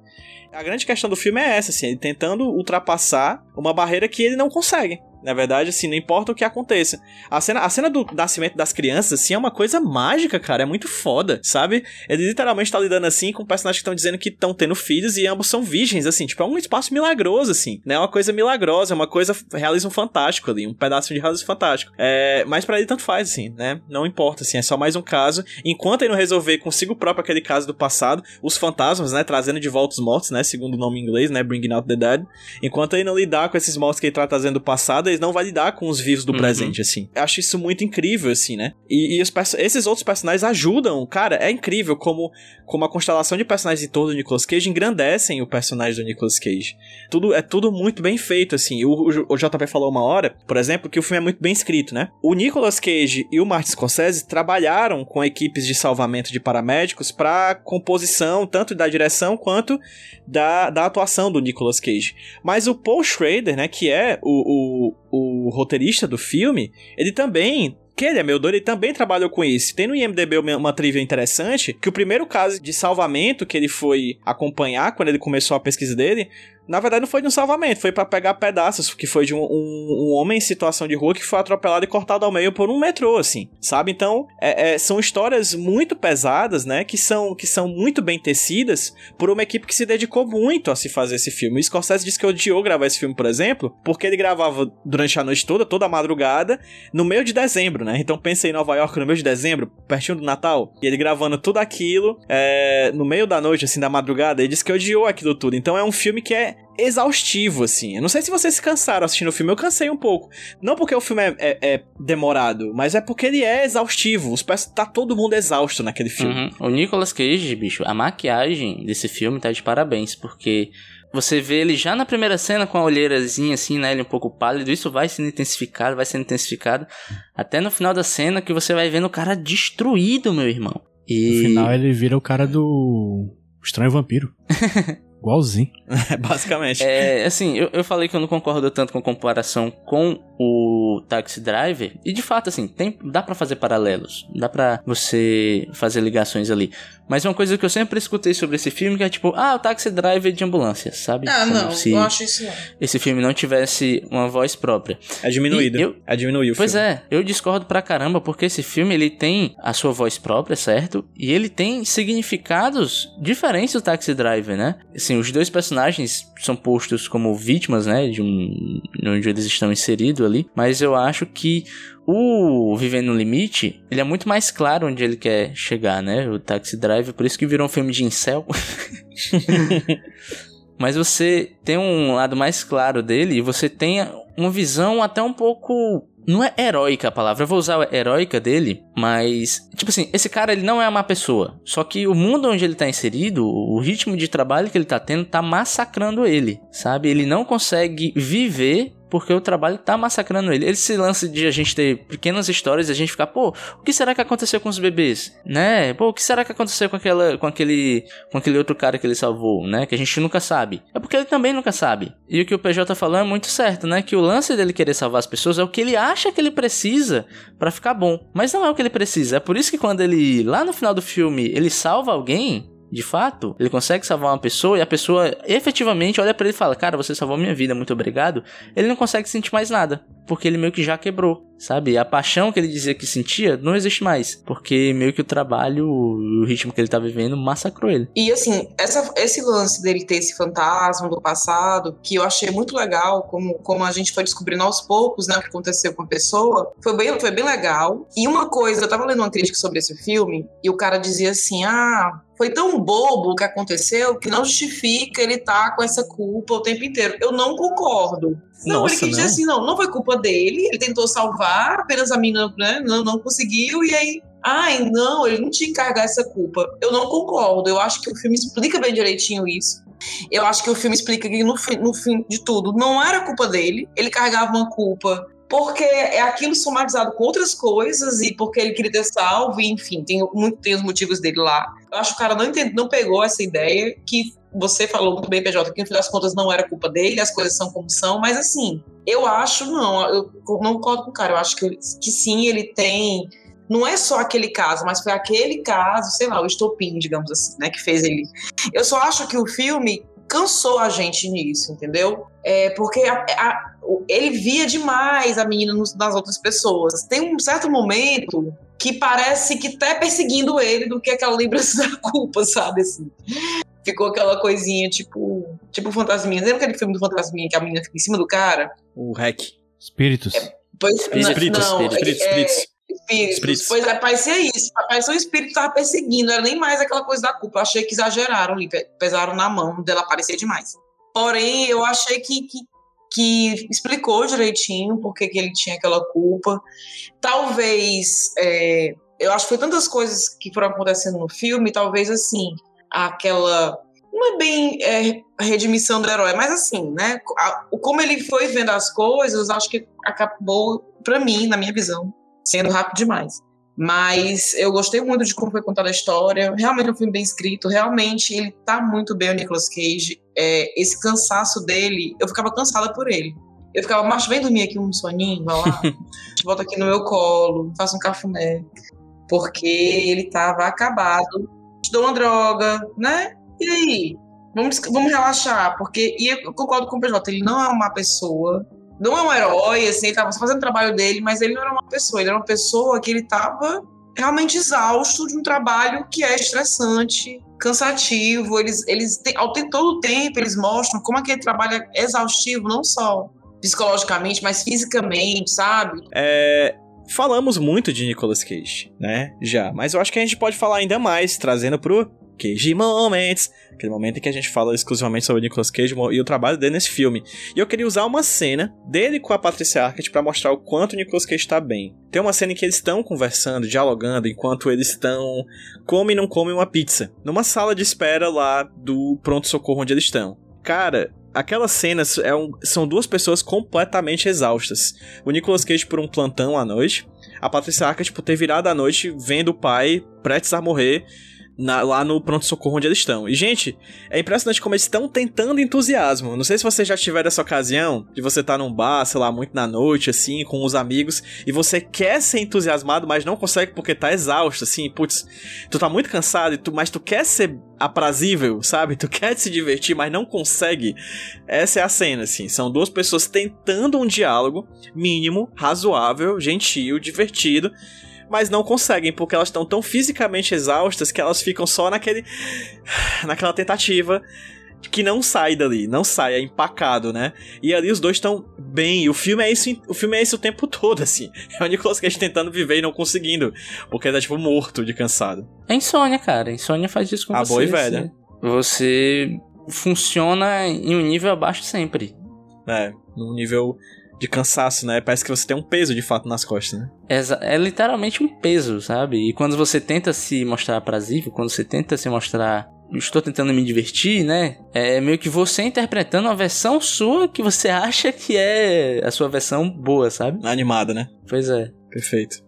Speaker 2: A grande questão do filme é essa, assim, ele tentando ultrapassar uma barreira que ele não consegue. Na verdade, assim, não importa o que aconteça. A cena, a cena do nascimento das crianças, assim, é uma coisa mágica, cara. É muito foda, sabe? Ele literalmente tá lidando, assim, com personagens que estão dizendo que estão tendo filhos e ambos são virgens, assim. Tipo, é um espaço milagroso, assim. Né? É uma coisa milagrosa, é uma coisa realismo fantástico ali. Um pedaço de realismo fantástico. É, mas para ele tanto faz, assim, né? Não importa, assim. É só mais um caso. Enquanto ele não resolver consigo próprio aquele caso do passado, os fantasmas, né? Trazendo de volta os mortos, né? Segundo o nome em inglês, né? Bringing out the dead. Enquanto ele não lidar com esses mortos que ele tá trazendo do passado, eles não vai lidar com os vivos do uhum. presente, assim. Eu acho isso muito incrível, assim, né? E, e os, esses outros personagens ajudam, cara, é incrível como, como a constelação de personagens em torno do Nicolas Cage engrandecem o personagem do Nicolas Cage. Tudo, é tudo muito bem feito, assim. O, o, o JP falou uma hora, por exemplo, que o filme é muito bem escrito, né? O Nicolas Cage e o Martin Scorsese trabalharam com equipes de salvamento de paramédicos para composição, tanto da direção quanto da, da atuação do Nicolas Cage. Mas o Paul Schrader, né, que é o, o o roteirista do filme, ele também que ele é meu doido, ele também trabalhou com isso. Tem no IMDB uma, uma trivia interessante, que o primeiro caso de salvamento que ele foi acompanhar quando ele começou a pesquisa dele na verdade, não foi de um salvamento, foi para pegar pedaços, que foi de um, um, um, homem em situação de rua que foi atropelado e cortado ao meio por um metrô, assim, sabe? Então, é, é, são histórias muito pesadas, né? Que são, que são muito bem tecidas por uma equipe que se dedicou muito a se fazer esse filme. O Scorsese disse que odiou gravar esse filme, por exemplo, porque ele gravava durante a noite toda, toda a madrugada, no meio de dezembro, né? Então, pensa em Nova York no meio de dezembro, pertinho do Natal, e ele gravando tudo aquilo é, no meio da noite, assim, da madrugada, ele disse que odiou aquilo tudo. Então, é um filme que é exaustivo, assim. Eu não sei se vocês se cansaram assistindo o filme, eu cansei um pouco. Não porque o filme é, é, é demorado, mas é porque ele é exaustivo. Os tá todo mundo exausto naquele filme.
Speaker 3: Uhum. O Nicolas Cage, bicho, a maquiagem desse filme tá de parabéns, porque você vê ele já na primeira cena com a olheirazinha assim, né? Ele um pouco pálido. Isso vai sendo intensificado, vai sendo intensificado. Até no final da cena que você vai vendo o cara destruído, meu irmão.
Speaker 4: E... No final ele vira o cara do Estranho Vampiro. Igualzinho.
Speaker 2: Basicamente.
Speaker 3: É, assim, eu, eu falei que eu não concordo tanto com a comparação com o Taxi Driver. E de fato, assim, tem, dá para fazer paralelos. Dá para você fazer ligações ali. Mas uma coisa que eu sempre escutei sobre esse filme que é tipo, ah, o Taxi Driver de ambulância, sabe?
Speaker 5: Ah, Como não, se eu acho isso não.
Speaker 3: Esse filme não tivesse uma voz própria.
Speaker 2: É diminuído. Eu, é diminuir o
Speaker 3: pois
Speaker 2: filme.
Speaker 3: é, eu discordo pra caramba, porque esse filme ele tem a sua voz própria, certo? E ele tem significados diferentes do Taxi Driver, né? Assim, os dois personagens são postos como vítimas, né? De um. onde eles estão inseridos ali. Mas eu acho que o Vivendo no Limite, ele é muito mais claro onde ele quer chegar, né? O Taxi Driver, por isso que virou um filme de incel. Mas você tem um lado mais claro dele e você tem uma visão até um pouco não é heróica a palavra, eu vou usar a heróica dele, mas. Tipo assim, esse cara ele não é uma pessoa. Só que o mundo onde ele tá inserido, o ritmo de trabalho que ele tá tendo, tá massacrando ele, sabe? Ele não consegue viver porque o trabalho tá massacrando ele. Esse lance de a gente ter pequenas histórias e a gente ficar, pô, o que será que aconteceu com os bebês? Né? Pô, o que será que aconteceu com aquela com aquele com aquele outro cara que ele salvou, né? Que a gente nunca sabe. É porque ele também nunca sabe. E o que o PJ falou é muito certo, né? Que o lance dele querer salvar as pessoas é o que ele acha que ele precisa para ficar bom, mas não é o que ele precisa. É por isso que quando ele lá no final do filme, ele salva alguém, de fato, ele consegue salvar uma pessoa e a pessoa efetivamente olha para ele e fala: Cara, você salvou minha vida, muito obrigado. Ele não consegue sentir mais nada, porque ele meio que já quebrou. Sabe? A paixão que ele dizia que sentia não existe mais, porque meio que o trabalho, o ritmo que ele tá vivendo massacrou ele.
Speaker 5: E assim, essa, esse lance dele ter esse fantasma do passado, que eu achei muito legal, como, como a gente foi descobrindo aos poucos, né, o que aconteceu com a pessoa, foi bem, foi bem legal. E uma coisa, eu tava lendo uma crítica sobre esse filme, e o cara dizia assim: ah, foi tão bobo o que aconteceu que não justifica ele estar tá com essa culpa o tempo inteiro. Eu não concordo. Não, Nossa, ele quis dizer assim, não, não foi culpa dele, ele tentou salvar, apenas a mina né, não, não conseguiu, e aí ai, não, ele não tinha que carregar essa culpa. Eu não concordo. Eu acho que o filme explica bem direitinho isso. Eu acho que o filme explica que no fim, no fim de tudo não era culpa dele, ele carregava uma culpa porque é aquilo somatizado com outras coisas e porque ele queria ter salvo, e, enfim, tem, muito, tem os motivos dele lá. Eu acho que o cara não, entende, não pegou essa ideia que você falou muito bem, PJ, que no fim das contas não era culpa dele, as coisas são como são, mas assim, eu acho, não, eu não concordo com o cara, eu acho que, que sim, ele tem. Não é só aquele caso, mas foi aquele caso, sei lá, o estopim, digamos assim, né, que fez ele. Eu só acho que o filme cansou a gente nisso, entendeu? É, porque a, a, ele via demais a menina nos, nas outras pessoas. Tem um certo momento que parece que tá perseguindo ele do que aquela lembrança da culpa, sabe? Assim. Ficou aquela coisinha tipo. Tipo Fantasminha. Lembra aquele filme do Fantasminha que a menina fica em cima do cara?
Speaker 2: O Hack.
Speaker 4: Espíritos.
Speaker 5: É, pois,
Speaker 2: espíritos,
Speaker 5: não,
Speaker 2: espíritos, espíritos,
Speaker 5: é,
Speaker 2: espíritos.
Speaker 5: Espíritos. espíritos. Pois é, parecia isso. Parecia um espírito que tava perseguindo, não era nem mais aquela coisa da culpa. Eu achei que exageraram ali, pesaram na mão dela aparecer demais. Porém, eu achei que, que, que explicou direitinho porque que ele tinha aquela culpa. Talvez, é, eu acho que foi tantas coisas que foram acontecendo no filme, talvez assim, aquela não é bem é, redimissão do herói, mas assim, né? como ele foi vendo as coisas, acho que acabou, para mim, na minha visão, sendo rápido demais. Mas eu gostei muito de como foi contada a história. Realmente é um filme bem escrito. Realmente ele tá muito bem, o Nicolas Cage. É, esse cansaço dele, eu ficava cansada por ele. Eu ficava, macho, vem dormir aqui um soninho, vai lá. Volta aqui no meu colo, faça um cafuné. Porque ele tava acabado. Te dou uma droga, né? E aí? Vamos, vamos relaxar. Porque, e eu concordo com o PJ, ele não é uma pessoa não é um herói, assim, ele tava fazendo o trabalho dele, mas ele não era uma pessoa, ele era uma pessoa que ele tava realmente exausto de um trabalho que é estressante, cansativo. Eles, eles ao ter todo o tempo, eles mostram como aquele trabalho é exaustivo, não só psicologicamente, mas fisicamente, sabe?
Speaker 2: É, falamos muito de Nicolas Cage, né? Já, mas eu acho que a gente pode falar ainda mais, trazendo pro Cage Moments, aquele momento em que a gente fala exclusivamente sobre Nicolas Cage e o trabalho dele nesse filme. E eu queria usar uma cena dele com a Patricia Arquette para mostrar o quanto o Nicolas Cage está bem. Tem uma cena em que eles estão conversando, dialogando, enquanto eles estão come e não come uma pizza, numa sala de espera lá do pronto-socorro onde eles estão. Cara, aquelas cenas é um, são duas pessoas completamente exaustas. O Nicolas Cage por um plantão à noite, a Patricia Arquette por ter virado à noite vendo o pai prestes a morrer na, lá no pronto-socorro onde eles estão. E, gente, é impressionante como eles estão tentando entusiasmo. Não sei se você já tiver essa ocasião de você estar tá num bar, sei lá, muito na noite, assim, com os amigos, e você quer ser entusiasmado, mas não consegue porque tá exausto, assim, putz, tu tá muito cansado, tu, mas tu quer ser aprazível, sabe? Tu quer se divertir, mas não consegue. Essa é a cena, assim. São duas pessoas tentando um diálogo mínimo, razoável, gentil, divertido mas não conseguem, porque elas estão tão fisicamente exaustas que elas ficam só naquele. naquela tentativa que não sai dali, não sai, é empacado, né? E ali os dois estão bem. O filme é isso, o filme é isso o tempo todo, assim. É o Nicolas Cage tentando viver e não conseguindo, porque ele tá tipo morto de cansado.
Speaker 3: É insônia, cara. Insônia faz isso com
Speaker 2: A
Speaker 3: você.
Speaker 2: boa e velha.
Speaker 3: Você funciona em um nível abaixo sempre.
Speaker 2: É, num nível de cansaço, né? Parece que você tem um peso de fato nas costas, né?
Speaker 3: É, é literalmente um peso, sabe? E quando você tenta se mostrar aprazível, quando você tenta se mostrar estou tentando me divertir, né? É meio que você interpretando a versão sua que você acha que é a sua versão boa, sabe?
Speaker 2: Animada, né?
Speaker 3: Pois é.
Speaker 2: Perfeito.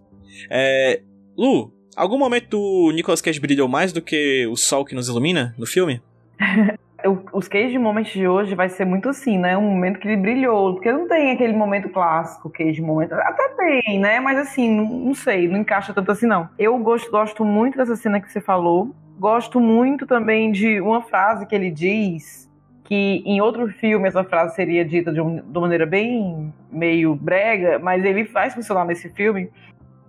Speaker 2: É, Lu, algum momento o Nicolas Cage brilhou mais do que o sol que nos ilumina no filme?
Speaker 6: os Cage Moments de hoje vai ser muito assim, né? Um momento que ele brilhou, porque não tem aquele momento clássico, Cage Moment. Até tem, né? Mas assim, não, não sei, não encaixa tanto assim, não. Eu gosto, gosto muito dessa cena que você falou. Gosto muito também de uma frase que ele diz,
Speaker 5: que em outro filme essa frase seria dita de, um, de uma maneira bem meio brega, mas ele faz funcionar nesse filme,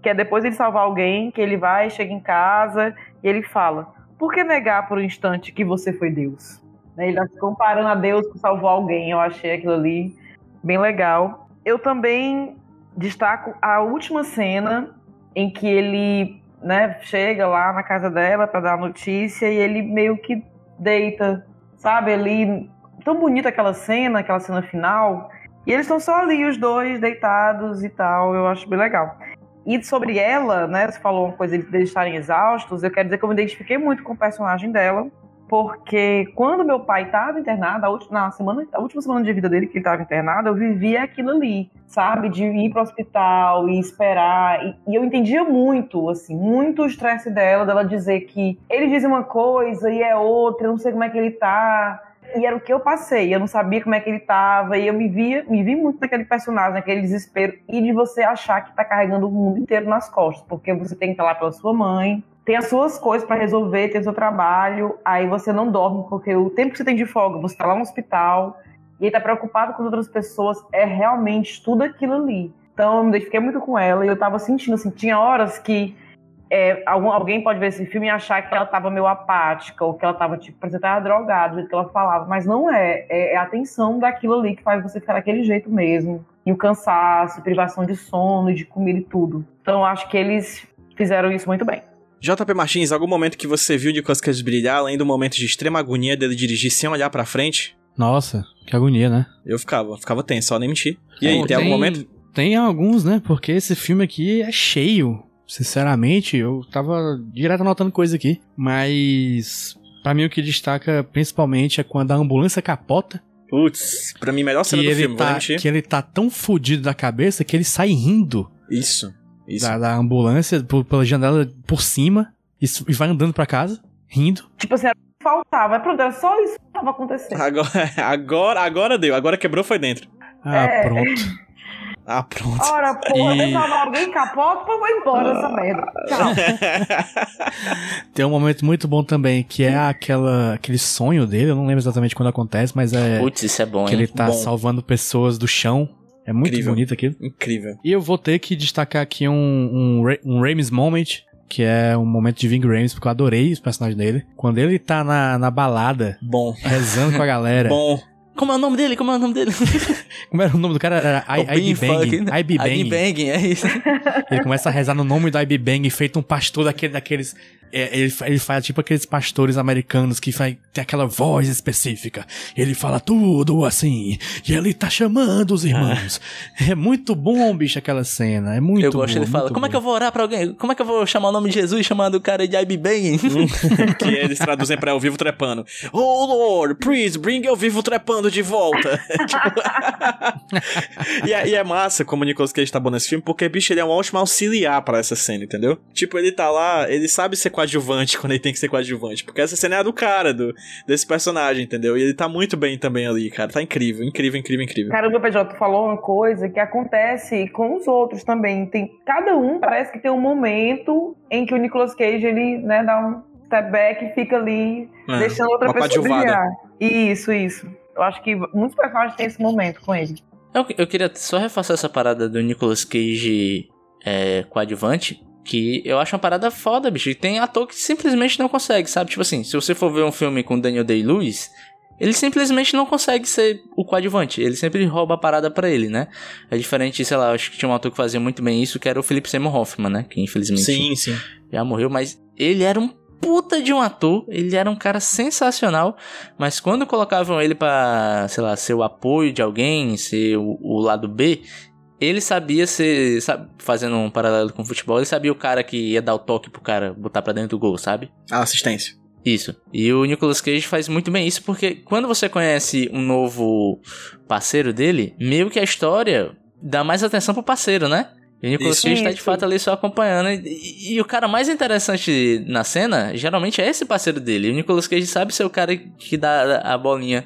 Speaker 5: que é depois de ele salvar alguém, que ele vai, chega em casa e ele fala: Por que negar por um instante que você foi Deus? Ele está se comparando a Deus que salvou alguém. Eu achei aquilo ali bem legal. Eu também destaco a última cena em que ele né, chega lá na casa dela para dar a notícia e ele meio que deita, sabe? Ali, tão bonita aquela cena, aquela cena final. E eles estão só ali, os dois, deitados e tal. Eu acho bem legal. E sobre ela, né? Você falou uma coisa de eles estarem exaustos. Eu quero dizer que eu me identifiquei muito com o personagem dela. Porque quando meu pai estava internado, na semana, a última semana de vida dele que ele estava internado, eu vivia aquilo ali, sabe? De ir para o hospital e esperar. E, e, eu entendia muito, assim, muito o estresse dela, dela dizer que ele diz uma coisa e é outra, eu não sei como é que ele tá. E era o que eu passei, eu não sabia como é que ele tava, e eu me via, me vi muito naquele personagem, naquele desespero, e de você achar que tá carregando o mundo inteiro nas costas, porque você tem que estar lá pela sua mãe, tem as suas coisas para resolver, tem o seu trabalho, aí você não dorme, porque o tempo que você tem de folga, você tá lá no hospital, e aí tá preocupado com outras pessoas, é realmente tudo aquilo ali. Então eu me identifiquei muito com ela, e eu tava sentindo, assim, tinha horas que é, algum, alguém pode ver esse filme e achar que ela estava meio apática, ou que ela estava, tipo, parecia que estava drogada, do jeito que ela falava, mas não é. é. É a atenção daquilo ali que faz você ficar daquele jeito mesmo. E o cansaço, privação de sono, de comida e tudo. Então eu acho que eles fizeram isso muito bem.
Speaker 2: JP Martins, algum momento que você viu de Coscas brilhar, além do momento de extrema agonia dele dirigir sem olhar pra frente?
Speaker 4: Nossa, que agonia, né?
Speaker 2: Eu ficava, ficava tenso, só nem mentir. E aí, tem, tem algum momento?
Speaker 4: Tem alguns, né? Porque esse filme aqui é cheio Sinceramente, eu tava direto anotando coisa aqui, mas para mim o que destaca principalmente é quando a ambulância capota.
Speaker 2: Putz, pra mim melhor cena do filme,
Speaker 4: tá, Que ele tá tão fudido da cabeça que ele sai rindo.
Speaker 2: Isso, isso.
Speaker 4: Da, da ambulância, por, pela janela por cima, e, e vai andando para casa, rindo.
Speaker 5: Tipo assim, faltava. É pronto, era só isso que tava acontecendo.
Speaker 2: Agora, agora, agora deu, agora quebrou, foi dentro.
Speaker 4: Ah, é. pronto.
Speaker 2: Ah, pronto.
Speaker 5: Ora, porra, e... alguém capota, pô, vai embora essa merda. Tchau.
Speaker 4: Tem um momento muito bom também, que é aquela, aquele sonho dele, eu não lembro exatamente quando acontece, mas é...
Speaker 3: Putz, isso é bom,
Speaker 4: Que
Speaker 3: hein?
Speaker 4: ele tá
Speaker 2: bom.
Speaker 4: salvando pessoas do chão. É muito
Speaker 2: Incrível.
Speaker 4: bonito aquilo.
Speaker 2: Incrível.
Speaker 4: E eu vou ter que destacar aqui um, um, um Rames Moment, que é um momento de Ving Rames, porque eu adorei o personagem dele. Quando ele tá na, na balada,
Speaker 2: Bom.
Speaker 4: rezando com a galera.
Speaker 2: Bom.
Speaker 3: Como é o nome dele? Como é o nome dele?
Speaker 4: Como era o nome do cara? Era I- Bang.
Speaker 3: Fucking-
Speaker 4: IB Bang.
Speaker 3: IB Bang, é isso.
Speaker 4: Ele começa a rezar no nome do IB Bang, feito um pastor daquele, daqueles. é, ele, ele faz tipo aqueles pastores americanos que vai ter aquela voz específica. Ele fala tudo assim. E ele tá chamando os irmãos. É muito bom, bicho, aquela cena. É muito
Speaker 3: eu gosto,
Speaker 4: boa,
Speaker 3: ele fala, como é que eu vou orar pra alguém? Como é que eu vou chamar o nome de Jesus chamando o cara de IB Bang?
Speaker 2: que eles traduzem pra ao vivo trepando. Oh Lord, please bring ao vivo trepando de volta. Tipo, e, é, e é massa como o Nicolas Cage tá bom nesse filme, porque, bicho, ele é um ótimo auxiliar pra essa cena, entendeu? Tipo, ele tá lá, ele sabe ser coadjuvante quando ele tem que ser coadjuvante, porque essa cena é a do cara, do, desse personagem, entendeu? E ele tá muito bem também ali, cara. Tá incrível, incrível, incrível, incrível.
Speaker 5: Caramba, PJ, tu falou uma coisa que acontece com os outros também. Tem, cada um parece que tem um momento em que o Nicolas Cage, ele, né, dá um step back e fica ali,
Speaker 2: É,
Speaker 5: deixando outra pessoa brilhar. Isso, isso. Eu acho que muitos personagens têm esse momento com ele.
Speaker 3: Eu, eu queria só reforçar essa parada do Nicolas Cage é, coadjuvante. Que eu acho uma parada foda, bicho. E tem ator que simplesmente não consegue, sabe? Tipo assim, se você for ver um filme com Daniel Day-Lewis, ele simplesmente não consegue ser o coadjuvante. Ele sempre rouba a parada pra ele, né? É diferente, sei lá, eu acho que tinha um ator que fazia muito bem isso, que era o Philip Seymour Hoffman, né? Que infelizmente
Speaker 2: Sim, sim.
Speaker 3: já morreu, mas ele era um puta de um ator, ele era um cara sensacional, mas quando colocavam ele pra, sei lá, ser o apoio de alguém, ser o, o lado B, ele sabia ser, sabe, fazendo um paralelo com o futebol, ele sabia o cara que ia dar o toque pro cara botar pra dentro do gol, sabe?
Speaker 2: A assistência.
Speaker 3: Isso. E o Nicolas Cage faz muito bem isso, porque quando você conhece um novo parceiro dele, meio que a história dá mais atenção pro parceiro, né? E o Nicolas. Cage tá de fato ali só acompanhando. E, e o cara mais interessante na cena, geralmente é esse parceiro dele. E o Nicolas Cage sabe ser o cara que dá a bolinha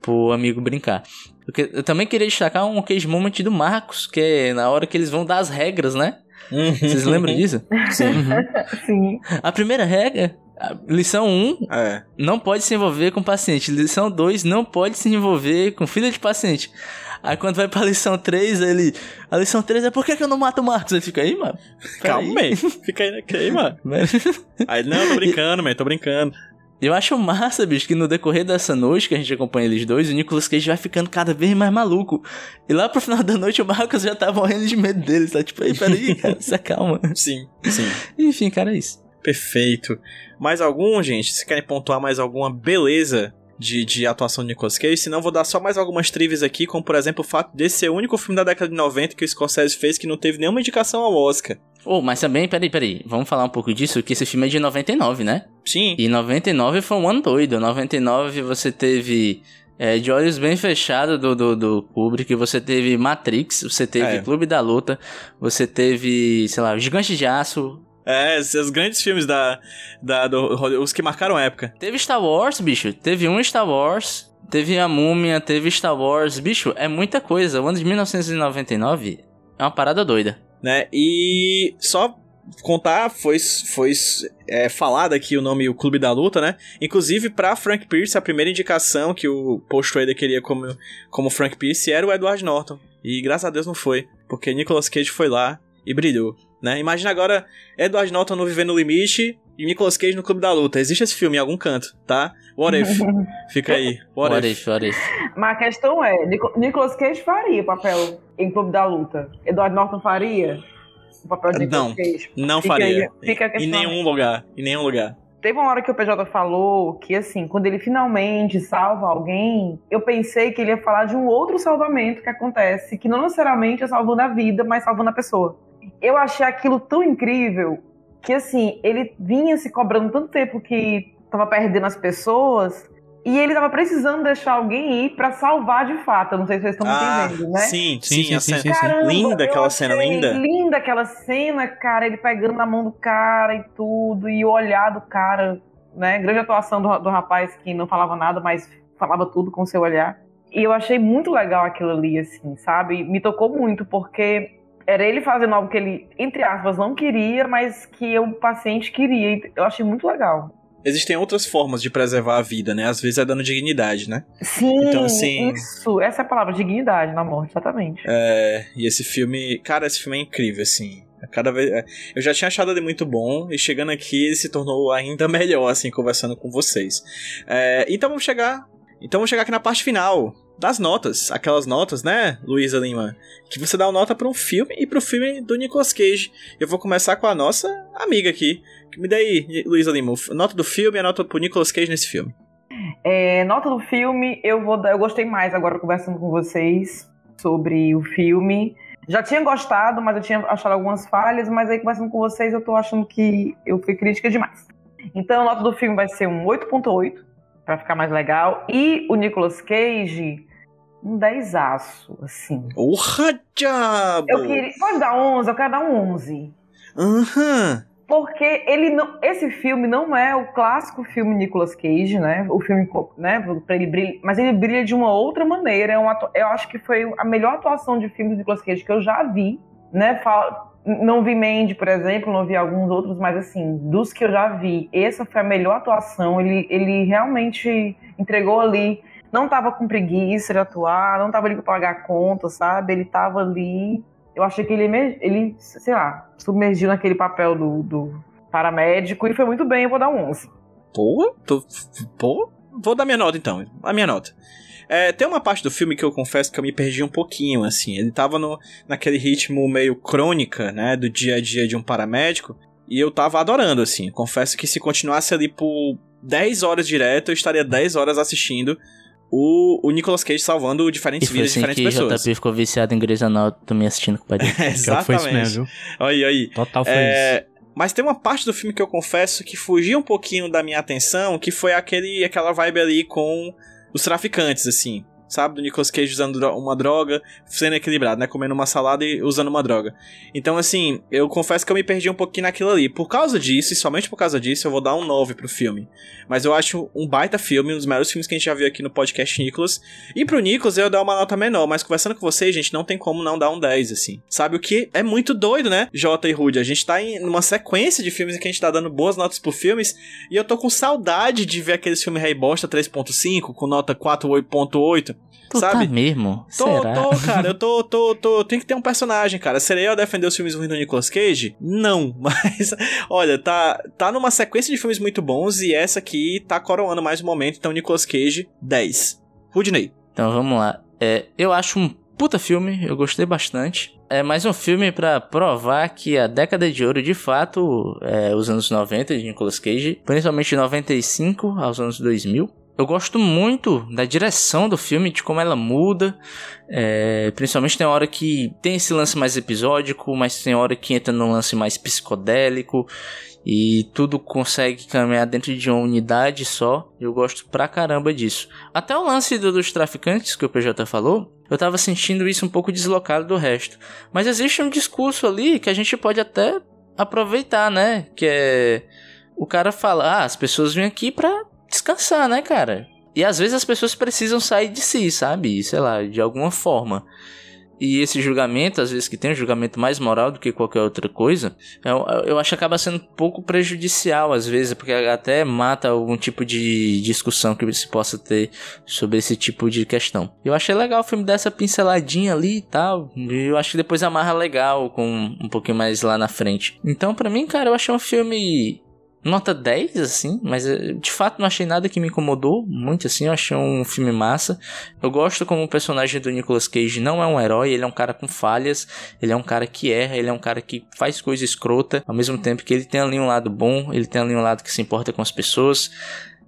Speaker 3: pro amigo brincar. Porque eu também queria destacar um Cage Moment do Marcos, que é na hora que eles vão dar as regras, né? Vocês lembram disso?
Speaker 2: Sim.
Speaker 5: Sim.
Speaker 3: A primeira regra, lição 1,
Speaker 2: É.
Speaker 3: não pode se envolver com paciente. Lição 2, não pode se envolver com filha de paciente. Aí quando vai pra lição 3, ele. A lição 3 é por que, que eu não mato o Marcos? Ele fica aí, mano.
Speaker 2: Calma aí. Fica aí, aí, mano. Aí, não, tô brincando, man, tô brincando.
Speaker 3: Eu acho massa, bicho, que no decorrer dessa noite que a gente acompanha eles dois, o Nicolas Cage vai ficando cada vez mais maluco. E lá pro final da noite o Marcos já tá morrendo de medo dele, tá? Tipo, aí, peraí, cara, se acalma.
Speaker 2: Sim, sim.
Speaker 3: Enfim, cara, é isso.
Speaker 2: Perfeito. Mais algum, gente? Se querem pontuar mais alguma beleza de, de atuação de Nicolas Cage? Senão vou dar só mais algumas trivias aqui, como por exemplo o fato desse ser o único filme da década de 90 que o Scorsese fez que não teve nenhuma indicação ao Oscar.
Speaker 3: Oh, mas também, peraí, peraí, vamos falar um pouco disso, que esse filme é de 99, né?
Speaker 2: Sim.
Speaker 3: E 99 foi um ano doido. 99 você teve é, De Olhos Bem Fechados do, do, do Kubrick, você teve Matrix, você teve
Speaker 2: É.
Speaker 3: Clube da Luta, você teve, sei lá, Gigante de Aço.
Speaker 2: É, esses grandes filmes da, da do, os que marcaram a época.
Speaker 3: Teve Star Wars, bicho. Teve um Star Wars, teve A Múmia, teve Star Wars. Bicho, é muita coisa. O ano de 1999 é uma parada doida.
Speaker 2: né? E só contar, foi, foi é, falado aqui o nome O Clube da Luta, né? Inclusive, pra Frank Pierce, a primeira indicação que o Paul Schrader queria como, como Frank Pierce era o Edward Norton. E graças a Deus não foi, porque Nicolas Cage foi lá e brilhou, né? Imagina agora Edward Norton no Viver no Limite e Nicolas Cage no Clube da Luta. Existe esse filme em algum canto, tá? What if? Fica aí. What,
Speaker 3: What
Speaker 2: if?
Speaker 3: if, what if.
Speaker 5: Mas a questão é, Nico- Nicolas Cage faria papel em Clube da Luta. Eduardo Norton faria o papel de Nicolas
Speaker 2: Não,
Speaker 5: Cage.
Speaker 2: Não
Speaker 5: Fica
Speaker 2: faria.
Speaker 5: aí, fica a
Speaker 2: em
Speaker 5: questão.
Speaker 2: nenhum lugar. Em nenhum lugar.
Speaker 5: Teve uma hora que o PJ falou que, assim, quando ele finalmente salva alguém, eu pensei que ele ia falar de um outro salvamento que acontece, que não necessariamente é salvando a vida, mas salvando a pessoa. Eu achei aquilo tão incrível que, assim, ele vinha se cobrando tanto tempo que tava perdendo as pessoas e ele tava precisando deixar alguém ir pra salvar de fato. Eu não sei se vocês estão me
Speaker 2: Ah,
Speaker 5: entendendo, né?
Speaker 2: sim,
Speaker 4: Sim,
Speaker 2: sim,
Speaker 4: sim, sim,
Speaker 2: cena-
Speaker 4: sim, sim.
Speaker 5: Caramba,
Speaker 2: Linda aquela cena, linda.
Speaker 5: Linda aquela cena, cara, ele pegando na mão do cara e tudo, e o olhar do cara, né? Grande atuação do, do rapaz que não falava nada, mas falava tudo com seu olhar. E eu achei muito legal aquilo ali, assim, sabe? Me tocou muito, porque era ele fazendo algo que ele, entre aspas, não queria, mas que o paciente queria. Eu achei muito legal.
Speaker 2: Existem outras formas de preservar a vida, né? Às vezes é dando dignidade, né?
Speaker 5: Sim,
Speaker 2: Então, assim-
Speaker 5: isso. Essa é a palavra, dignidade na morte, exatamente.
Speaker 2: É, e esse filme, cara, esse filme é incrível, assim. A Cada vez, é, eu já tinha achado ele muito bom e chegando aqui ele se tornou ainda melhor, assim, conversando com vocês. É, então vamos chegar, então vamos chegar aqui na parte final das notas, aquelas notas, né, Luísa Lima, que você dá uma nota para um filme e pro filme do Nicolas Cage. Eu vou começar com a nossa amiga aqui. Me dá aí, Luísa Lima, nota do filme e a nota pro Nicolas Cage nesse filme.
Speaker 5: É, nota do filme, eu vou dar. Eu gostei mais agora conversando com vocês sobre o filme. Já tinha gostado, mas eu tinha achado algumas falhas, mas aí conversando com vocês eu tô achando que eu fui crítica demais. Então a nota do filme vai ser um 8.8, pra ficar mais legal. E o Nicolas Cage, um 10 aço, assim.
Speaker 2: Porra, diabo!
Speaker 5: Eu queria. Pode dar 11, eu quero dar um 11.
Speaker 2: Aham.
Speaker 5: Porque ele não, esse filme não é o clássico filme Nicolas Cage, né? O filme, né? Pra ele brilha, mas ele brilha de uma outra maneira. É uma, atu- eu acho que foi a melhor atuação de filme do Nicolas Cage que eu já vi, né? Fala- não vi Mandy, por exemplo, não vi alguns outros, mas assim, dos que eu já vi, essa foi a melhor atuação. Ele, ele realmente entregou ali. Não tava com preguiça de atuar, não tava ali pra pagar a conta, sabe? Ele tava ali eu achei que ele, ele sei lá, submergiu naquele papel do, do paramédico e foi muito bem, eu vou dar um 11.
Speaker 2: Pô, tô, pô, vou dar minha nota então. A minha nota. É, tem uma parte do filme que eu confesso que eu me perdi um pouquinho, assim. Ele tava no, naquele ritmo meio crônica, né, do dia a dia de um paramédico. E eu tava adorando, assim. Confesso que se continuasse ali por 10 horas direto, eu estaria 10 horas assistindo o, o Nicolas Cage salvando
Speaker 3: E
Speaker 2: diferentes
Speaker 3: foi
Speaker 2: vidas de
Speaker 3: assim
Speaker 2: diferentes
Speaker 3: que
Speaker 2: pessoas.
Speaker 3: JP ficou viciado em Grey's Anatomy assistindo com o pai dele.
Speaker 4: Que foi isso
Speaker 2: Exatamente.
Speaker 4: mesmo, viu?
Speaker 2: Olha aí.
Speaker 4: Total foi isso.
Speaker 2: É, mas tem uma parte do filme que eu confesso que fugia um pouquinho da minha atenção, que foi aquele, aquela vibe ali com os traficantes, assim. Sabe? Do Nicolas Cage usando uma droga, sendo equilibrado, né? Comendo uma salada e usando uma droga. Então, assim, eu confesso que eu me perdi um pouquinho naquilo ali. Por causa disso, e somente por causa disso, eu vou dar um 9 pro filme. Mas eu acho um baita filme, um dos melhores filmes que a gente já viu aqui no podcast Nicolas. E pro Nicolas eu ia dar uma nota menor, mas conversando com vocês, gente, não tem como não dar um 10, assim. Sabe o que? É muito doido, né? Jota e Rude, a gente tá em uma sequência de filmes em que a gente tá dando boas notas por filmes, e eu tô com saudade de ver aqueles filmes Rei Bosta 3.5, com nota 4.8,
Speaker 3: Tu
Speaker 2: sabe?
Speaker 3: tá mesmo?
Speaker 2: Tô,
Speaker 3: Será?
Speaker 2: tô, cara, eu tô, tô, tô. Tem que ter um personagem, cara. Serei eu a defender os filmes ruins do Nicolas Cage? Não, mas olha, tá, tá numa sequência de filmes muito bons e essa aqui tá coroando mais um momento. Então, Nicolas Cage, 10. Rudney.
Speaker 3: Então vamos lá. É, eu acho um puta filme, eu gostei bastante. É mais um filme pra provar que a década de ouro, de fato, é os anos 90 de Nicolas Cage, principalmente de 95 aos anos 2000. Eu gosto muito da direção do filme, de como ela muda. É, principalmente tem hora que tem esse lance mais episódico, mas tem hora que entra num lance mais psicodélico. E tudo consegue caminhar dentro de uma unidade só. Eu gosto pra caramba disso. Até o lance do- dos traficantes que o PJ falou, eu tava sentindo isso um pouco deslocado do resto. Mas existe um discurso ali que a gente pode até aproveitar, né? Que é. O cara fala, ah, as pessoas vêm aqui pra descansar, né, cara? E às vezes as pessoas precisam sair de si, sabe? Sei lá, de alguma forma. E esse julgamento, às vezes que tem um julgamento mais moral do que qualquer outra coisa, eu, eu acho que acaba sendo um pouco prejudicial, às vezes, porque até mata algum tipo de discussão que se possa ter sobre esse tipo de questão. Eu achei legal o filme dessa pinceladinha ali e tal. E eu acho que depois amarra legal com um pouquinho mais lá na frente. Então, pra mim, cara, eu achei um filme nota 10, assim, mas eh, de fato não achei nada que me incomodou muito, assim, eu achei um filme massa. Eu gosto como o personagem do Nicolas Cage não é um herói, ele é um cara com falhas, ele é um cara que erra, ele é um cara que faz coisa escrota, ao mesmo tempo que ele tem ali um lado bom, ele tem ali um lado que se importa com as pessoas,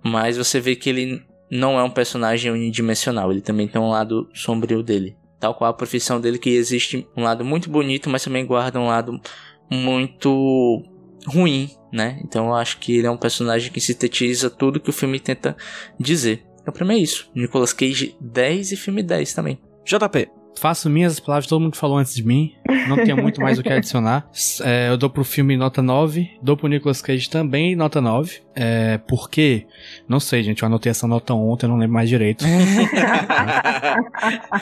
Speaker 3: mas você vê que ele não é um personagem unidimensional, ele também tem um lado sombrio dele. Tal qual a profissão dele, que existe um lado muito bonito, mas também guarda um lado muito ruim, né? Então eu acho que ele é um personagem que sintetiza tudo que o filme tenta dizer. Então pra mim é isso. Nicolas Cage 10 e filme 10 também.
Speaker 2: JP.
Speaker 4: Faço minhas palavras, todo mundo falou antes de mim. Não tenho muito mais o que adicionar. É, eu dou pro filme nota 9. Dou pro Nicolas Cage também nota 9. É, por quê? Não sei, gente. Eu anotei essa nota ontem, eu não lembro mais direito.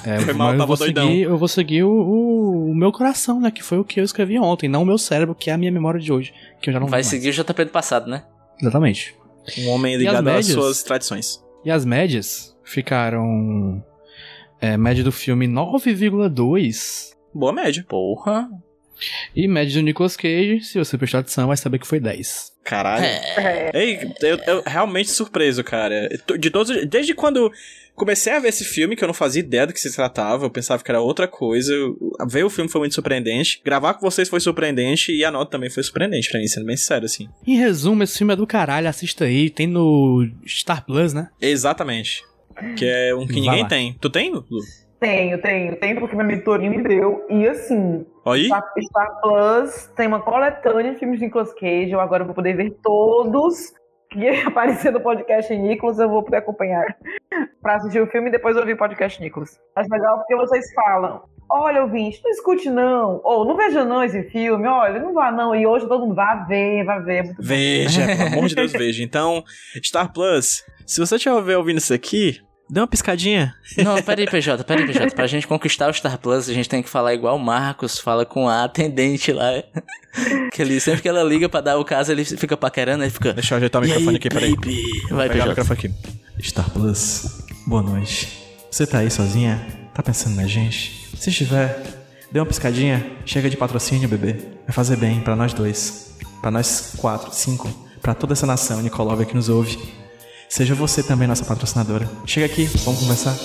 Speaker 4: É,
Speaker 2: Foi mal,
Speaker 4: eu
Speaker 2: tava
Speaker 4: vou
Speaker 2: doidão.
Speaker 4: seguir, eu vou seguir o, o- o meu coração, né? Que foi o que eu escrevi ontem, não o meu cérebro, que é a minha memória de hoje. Que eu já não
Speaker 3: Vai seguir o JP do passado, né?
Speaker 4: Exatamente.
Speaker 2: Um homem ligado às
Speaker 4: médias?
Speaker 2: suas tradições.
Speaker 4: E as médias ficaram. É, média do filme 9,2.
Speaker 2: Boa média.
Speaker 3: Porra.
Speaker 4: E média do Nicolas Cage, se você prestar atenção, vai saber que foi 10.
Speaker 2: Caralho.
Speaker 3: É.
Speaker 2: Ei, eu, eu realmente surpreso, cara. De todos, desde quando comecei a ver esse filme, que eu não fazia ideia do que se tratava, eu pensava que era outra coisa. Ver o filme foi muito surpreendente. Gravar com vocês foi surpreendente e a nota também foi surpreendente pra mim, sendo bem sincero, assim.
Speaker 4: Em resumo, esse filme é do caralho, assista aí. Tem no Star Plus, né?
Speaker 2: Exatamente. Que é um que
Speaker 4: Vai
Speaker 2: ninguém
Speaker 4: lá.
Speaker 2: tem. Tu tem, Lu?
Speaker 6: Tenho, tenho, tenho, porque minha mentoria me deu. E assim,
Speaker 2: Aí?
Speaker 6: Star, Star Plus tem uma coletânea de filmes de Nicolas Cage. Eu agora vou poder ver todos que aparecer no podcast Nicolas. Eu vou poder acompanhar pra assistir o filme e depois ouvir o podcast Nicolas. Acho legal porque vocês falam. Olha, ouvinte, não escute não. Ou não veja não esse filme. Olha, não vá não. E hoje todo mundo vai ver, vai ver. É muito bom.
Speaker 2: Veja, pelo amor de Deus, veja. Então, Star Plus, se você estiver ouvindo isso aqui, dê uma piscadinha.
Speaker 3: Não, peraí, PJ, peraí, PJ. Pra gente conquistar o Star Plus, a gente tem que falar igual o Marcos fala com a atendente lá. Que ele, sempre que ela liga pra dar o caso, ele fica paquerando, ele fica.
Speaker 2: Deixa eu ajeitar o
Speaker 3: "E
Speaker 2: microfone
Speaker 3: aí,
Speaker 2: aqui, peraí.
Speaker 3: baby?"
Speaker 2: Vou
Speaker 3: Vai,
Speaker 2: pegar o
Speaker 3: PJ.
Speaker 2: microfone aqui.
Speaker 7: Star Plus, boa noite. Você tá aí sozinha? Tá pensando na gente? Se estiver, dê uma piscadinha, chega de patrocínio, bebê. Vai fazer bem pra nós dois. Pra nós quatro, cinco, pra toda essa nação Nicolóvia que nos ouve. Seja você também nossa patrocinadora. Chega aqui, vamos conversar.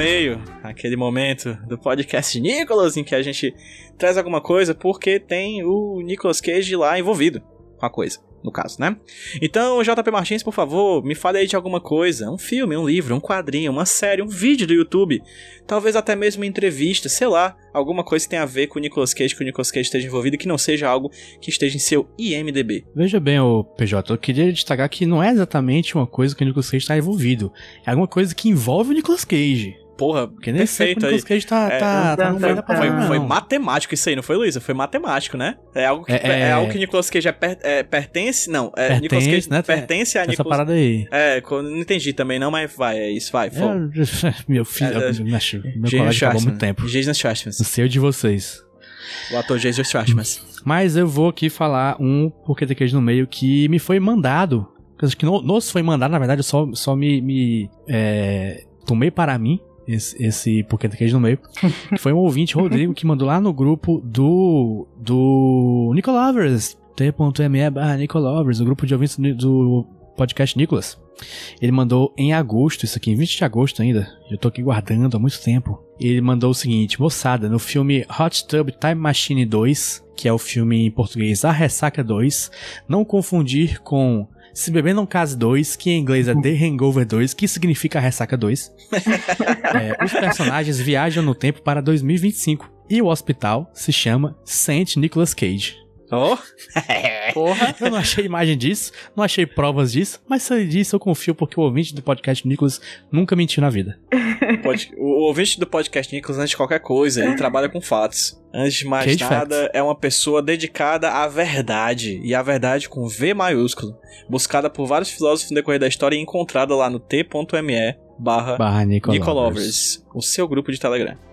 Speaker 2: Meio? Aquele momento do podcast Nicolas em que a gente traz alguma coisa porque tem o Nicolas Cage lá envolvido com a coisa no caso, né? Então, JP Martins, por favor, me fale aí de alguma coisa. Um filme, um livro, um quadrinho, uma série, um vídeo do YouTube. Talvez até mesmo uma entrevista, sei lá. Alguma coisa que tenha a ver com o Nicolas Cage, que o Nicolas Cage esteja envolvido, que não seja algo que esteja em seu IMDB.
Speaker 4: Veja bem, o PJ, eu queria destacar que não é exatamente uma coisa que o Nicolas Cage está envolvido. É alguma coisa que envolve o Nicolas Cage.
Speaker 2: Porra,
Speaker 4: Porque nem sempre o
Speaker 2: perfeito aí.
Speaker 4: Nicolas Cage tá,
Speaker 2: É,
Speaker 4: tá, tá
Speaker 6: foi-
Speaker 2: Foi, foi matemático isso aí, não foi, Luísa? Foi matemático, né? É algo que,
Speaker 4: É-
Speaker 2: é,
Speaker 4: é-
Speaker 2: algo que Nicolas Cage é per- é, pertence. Não, é,
Speaker 4: Pertence,
Speaker 2: Nicolas Cage
Speaker 4: né?
Speaker 2: pertence a
Speaker 4: Essa
Speaker 2: Nicolas
Speaker 4: parada aí.
Speaker 2: É, não entendi também não, mas vai, é isso, vai.
Speaker 4: Meu filho,
Speaker 2: É, é,
Speaker 4: meu, colega acabou muito tempo.
Speaker 2: Jason Schwartzman.
Speaker 4: Não sei o de vocês.
Speaker 2: O ator Jason Schwartzman.
Speaker 4: Mas eu vou aqui falar um Porquê Tem Queijo no Meio que me foi mandado. Acho que no- nos foi mandado, na verdade, eu só, só me, me é, tomei para mim esse, esse Porquê Tem Queijo no Meio. foi um ouvinte, Rodrigo, que mandou lá no grupo do, do Nicolovers. t.me barra Nicolovers, o grupo de ouvintes do, do podcast Nicolas. Ele mandou em agosto, isso aqui, em 20 de agosto ainda. Eu tô aqui guardando há muito tempo. Ele mandou o seguinte: moçada, no filme Hot Tub Time Machine 2, que é o filme em português A Ressaca 2, não confundir com Se Beber Não Case 2, que em inglês é The Hangover 2, que significa Ressaca 2. É, os personagens viajam no tempo para 2025 e o hospital se chama Saint Nicholas Cage.
Speaker 2: Oh,
Speaker 3: Porra.
Speaker 4: Eu não achei imagem disso, não achei provas disso, mas se ele disse, eu confio porque o ouvinte do podcast Nicholas nunca mentiu na vida.
Speaker 2: o, ouvinte do podcast Nicolas, antes de qualquer coisa, ele trabalha com fatos. Antes de mais
Speaker 4: Cage
Speaker 2: nada,
Speaker 4: facts.
Speaker 2: é uma pessoa dedicada à verdade. E a verdade com V maiúsculo. Buscada por vários filósofos no decorrer da história e encontrada lá no t.me barra
Speaker 4: Barra. Nicolovers,
Speaker 2: o seu grupo de Telegram.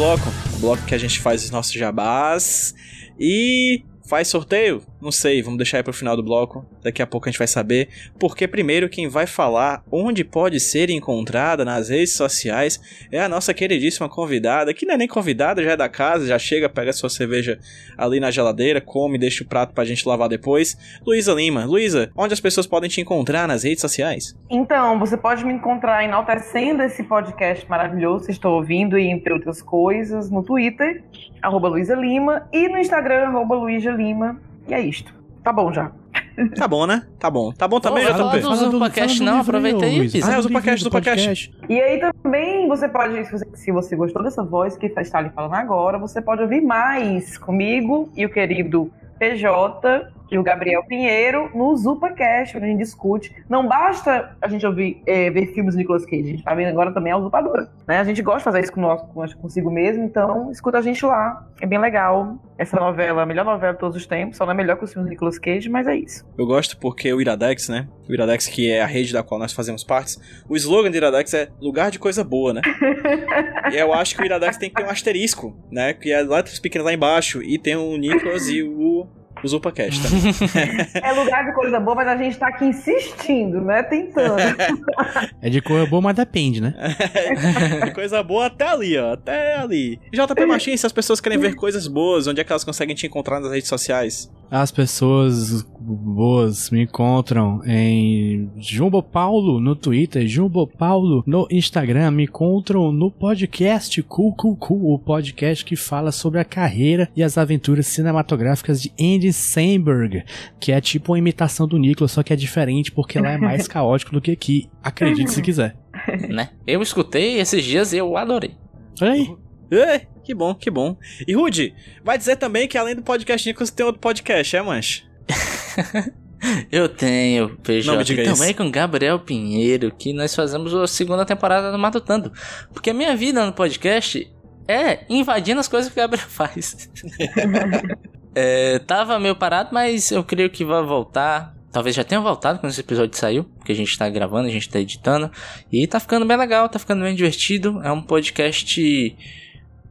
Speaker 2: Bloco, o bloco que a gente faz os nossos jabás e faz sorteio. Não sei, vamos deixar aí pro final do bloco. Daqui a pouco a gente vai saber. Porque primeiro quem vai falar onde pode ser encontrada nas redes sociais é a nossa queridíssima convidada, que não é nem convidada, já é da casa, já chega, pega sua cerveja ali na geladeira, come, deixa o prato pra gente lavar depois. Luísa Lima. Luísa, onde as pessoas podem te encontrar nas redes sociais?
Speaker 6: Então, você pode me encontrar enaltecendo esse podcast maravilhoso que estou ouvindo, e entre outras coisas, no Twitter, arroba Luísa Lima, e no Instagram, arroba Luísa Lima. E é isto. Tá bom já.
Speaker 2: Tá bom, né? Tá bom. Tá bom também,
Speaker 3: fala
Speaker 2: JP?
Speaker 3: do- Zupacast não, aproveita aí.
Speaker 2: Ah, é o
Speaker 4: livro do
Speaker 2: Zupacast.
Speaker 6: E aí também você pode, se você, se você gostou dessa voz que está ali falando agora, você pode ouvir mais comigo e o querido PJ e o Gabriel Pinheiro no ZupaCast, onde a gente discute. Não basta a gente ouvir, é, ver filmes do Nicolas Cage, a gente tá vendo agora também a Usurpadora. Né? A gente gosta de fazer isso com nós, consigo mesmo, então escuta a gente lá. É bem legal. Essa novela, a melhor novela de todos os tempos, só não é melhor que os filmes do Nicolas Cage, mas é isso.
Speaker 2: Eu gosto porque o Iradex, né? O Iradex, que é a rede da qual nós fazemos partes, o slogan do Iradex é lugar de coisa boa, né? e eu acho que o Iradex tem que ter um asterisco, né? Que é letras pequenas lá embaixo. E tem o Nicolas e o, o Zupacast também.
Speaker 6: É lugar de coisa boa, mas a gente tá aqui insistindo, né? Tentando.
Speaker 4: É de cor boa, mas depende, né?
Speaker 2: De coisa boa até ali, ó. Até ali. JP Machins, se as pessoas querem ver coisas boas, onde é que elas conseguem te encontrar nas redes sociais?
Speaker 4: As pessoas boas me encontram em Jumbo Paulo no Twitter, Jumbo Paulo no Instagram, me encontram no podcast Cool Cool Cool, o podcast que fala sobre a carreira e as aventuras cinematográficas de Andy Samberg, que é tipo uma imitação do Nicolas, só que é diferente porque lá é mais caótico do que aqui. Acredite se quiser.
Speaker 3: né? Eu escutei esses dias e eu adorei.
Speaker 4: Aí.
Speaker 2: Ei, que bom, que bom. E Rude, vai dizer também que além do podcast Nicolas tem outro podcast, é, mancha?
Speaker 3: Eu tenho,
Speaker 2: Não me
Speaker 3: PJ,
Speaker 2: diga
Speaker 3: e também
Speaker 2: isso.
Speaker 3: com Gabriel Pinheiro, que nós fazemos a segunda temporada do Matutando. Porque a minha vida no podcast é invadindo as coisas que o Gabriel faz. É, tava meio parado, mas eu creio que vai voltar. Talvez já tenha voltado quando esse episódio saiu, porque a gente tá gravando, a gente tá editando. E tá ficando bem legal, tá ficando bem divertido. É um podcast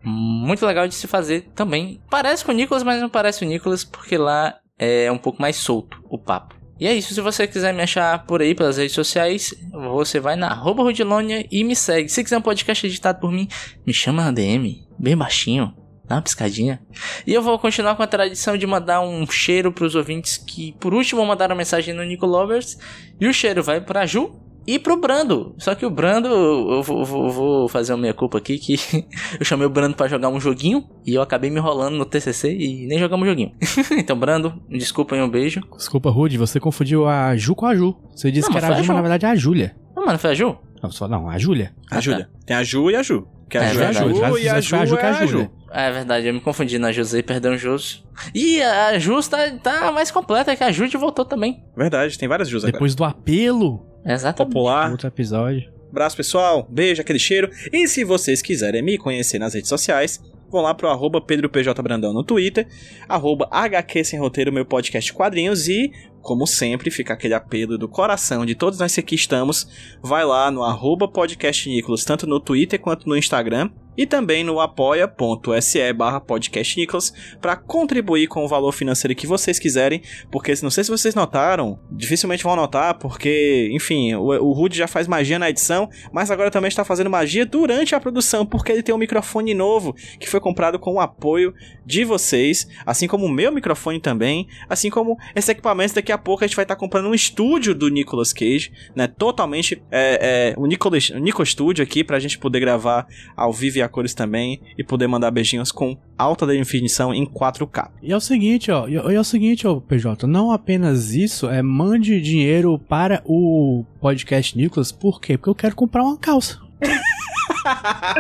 Speaker 3: muito legal de se fazer também. Parece com o Nicolas, mas não parece o Nicolas, porque lá é um pouco mais solto o papo. E é isso, se você quiser me achar por aí pelas redes sociais, você vai na Rudilonia e me segue. Se quiser um podcast editado por mim, me chama na DM, bem baixinho, dá uma piscadinha. E eu vou continuar com a tradição de mandar um cheiro pros ouvintes que por último mandaram mensagem no Nico Lovers. E o cheiro vai pra Ju, e pro Brando. Só que o Brando, eu vou, vou, vou fazer uma minha culpa aqui, que eu chamei o Brando para jogar um joguinho e eu acabei me enrolando no TCC e nem jogamos o joguinho. então, Brando, desculpa aí, um beijo.
Speaker 4: Desculpa, Rude, você confundiu a Ju com a Ju. Você disse
Speaker 3: Não,
Speaker 4: que era a Ju, mas na verdade é a Júlia.
Speaker 3: Não, mano, foi a Ju?
Speaker 4: Não, só não, a Júlia.
Speaker 2: A Júlia. Tem a Ju e a Ju. Que a
Speaker 3: É
Speaker 2: Ju é a. Ju e a Ju
Speaker 4: a Ju que
Speaker 2: é
Speaker 4: é a
Speaker 2: a Ju.
Speaker 3: É verdade, eu me confundi na José, perdão, Jus. E a Jus tá, tá mais completa, que a Jude voltou também.
Speaker 2: Verdade, tem várias Jus agora.
Speaker 4: Depois do apelo,
Speaker 3: Exatamente.
Speaker 2: Popular.
Speaker 4: outro episódio.
Speaker 2: Abraço, pessoal. Beijo, aquele cheiro. E se vocês quiserem me conhecer nas redes sociais, vão lá pro arroba PedroPJBrandão no Twitter, arroba HQ Sem Roteiro, meu podcast quadrinhos e, como sempre, fica aquele apelo do coração de todos nós que aqui estamos, vai lá no arroba podcast Nicolas, tanto no Twitter quanto no Instagram, e também no apoia.se barra podcast Nicolas para contribuir com o valor financeiro que vocês quiserem, porque não sei se vocês notaram, dificilmente vão notar, porque, enfim, o, o Rude já faz magia na edição, mas agora também está fazendo magia durante a produção, porque ele tem um microfone novo que foi comprado com o apoio de vocês, assim como o meu microfone também, assim como esse equipamento daqui a pouco a gente vai estar comprando um estúdio do Nicolas Cage, né, totalmente é, é, o, Nicolas, o Nico Studio aqui pra gente poder gravar ao vivo e a cores também e poder mandar beijinhos com alta definição em 4K.
Speaker 4: E é o seguinte, ó, e e é o seguinte, ó, PJ, não apenas isso, é mande dinheiro para o podcast Nicolas, por quê? Porque eu quero comprar uma calça.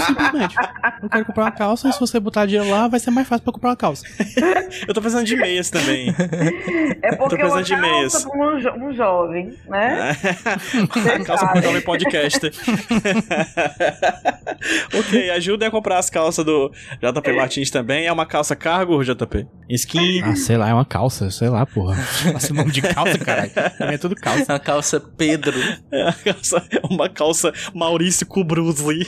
Speaker 4: Simplesmente. Eu quero comprar uma calça e se você botar dinheiro lá, vai ser mais fácil pra comprar uma calça.
Speaker 2: Eu tô precisando de meias também.
Speaker 6: É porque
Speaker 2: precisando
Speaker 6: uma
Speaker 2: de meias.
Speaker 6: calça pra um, jo- um jovem, né?
Speaker 2: calça pro jovem podcaster. ok, ajuda a comprar as calças do JP Martins também. É uma calça cargo, JP? Skin.
Speaker 4: Ah, sei lá, é uma calça, sei lá, porra. Faça o nome de calça, caralho. É tudo calça.
Speaker 3: A calça Pedro.
Speaker 2: É uma calça, uma calça Maurício com Bruce Lee.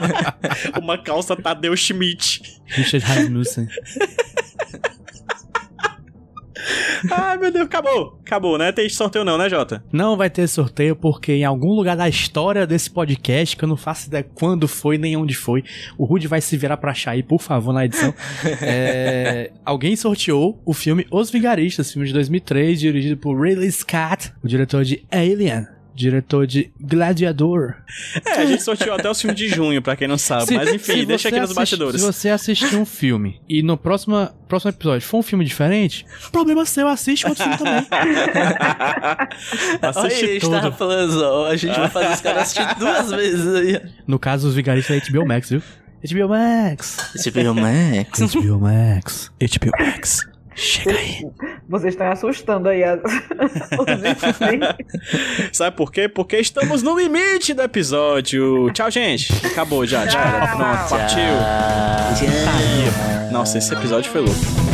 Speaker 2: uma calça Tadeu Schmidt.
Speaker 4: Richard Rasmussen.
Speaker 2: Ai, meu Deus, acabou. Acabou, né? Tem sorteio não, né, Jota?
Speaker 4: Não vai ter sorteio porque em algum lugar da história desse podcast, que eu não faço ideia quando foi nem onde foi, o Rude vai se virar pra achar aí, por favor, na edição. É, alguém sorteou o filme Os Vigaristas, filme de 2003, dirigido por Ridley Scott, o diretor de Alien, diretor de Gladiador.
Speaker 2: É, a gente sorteou até o filme de junho, pra quem não sabe.
Speaker 4: Se-
Speaker 2: Mas enfim, deixa aqui nos
Speaker 4: assiste-
Speaker 2: bastidores.
Speaker 4: Se você assistir um filme e no próximo, próximo episódio for um filme diferente, problema seu, assiste outro filme também.
Speaker 2: Assiste
Speaker 3: aí,
Speaker 2: tudo.
Speaker 3: Star Plus, ó. A gente vai fazer os caras assistir duas vezes aí.
Speaker 4: No caso, Os Vigaristas é HBO Max, viu? HBO Max.
Speaker 3: Esse filme Max.
Speaker 4: HBO Max.
Speaker 2: HBO Max. Chega aí.
Speaker 6: Vocês estão assustando aí as...
Speaker 2: Sabe por quê? Porque estamos no limite do episódio. Tchau, gente. Acabou já, era. Pronto, partiu. Nossa, esse episódio foi louco.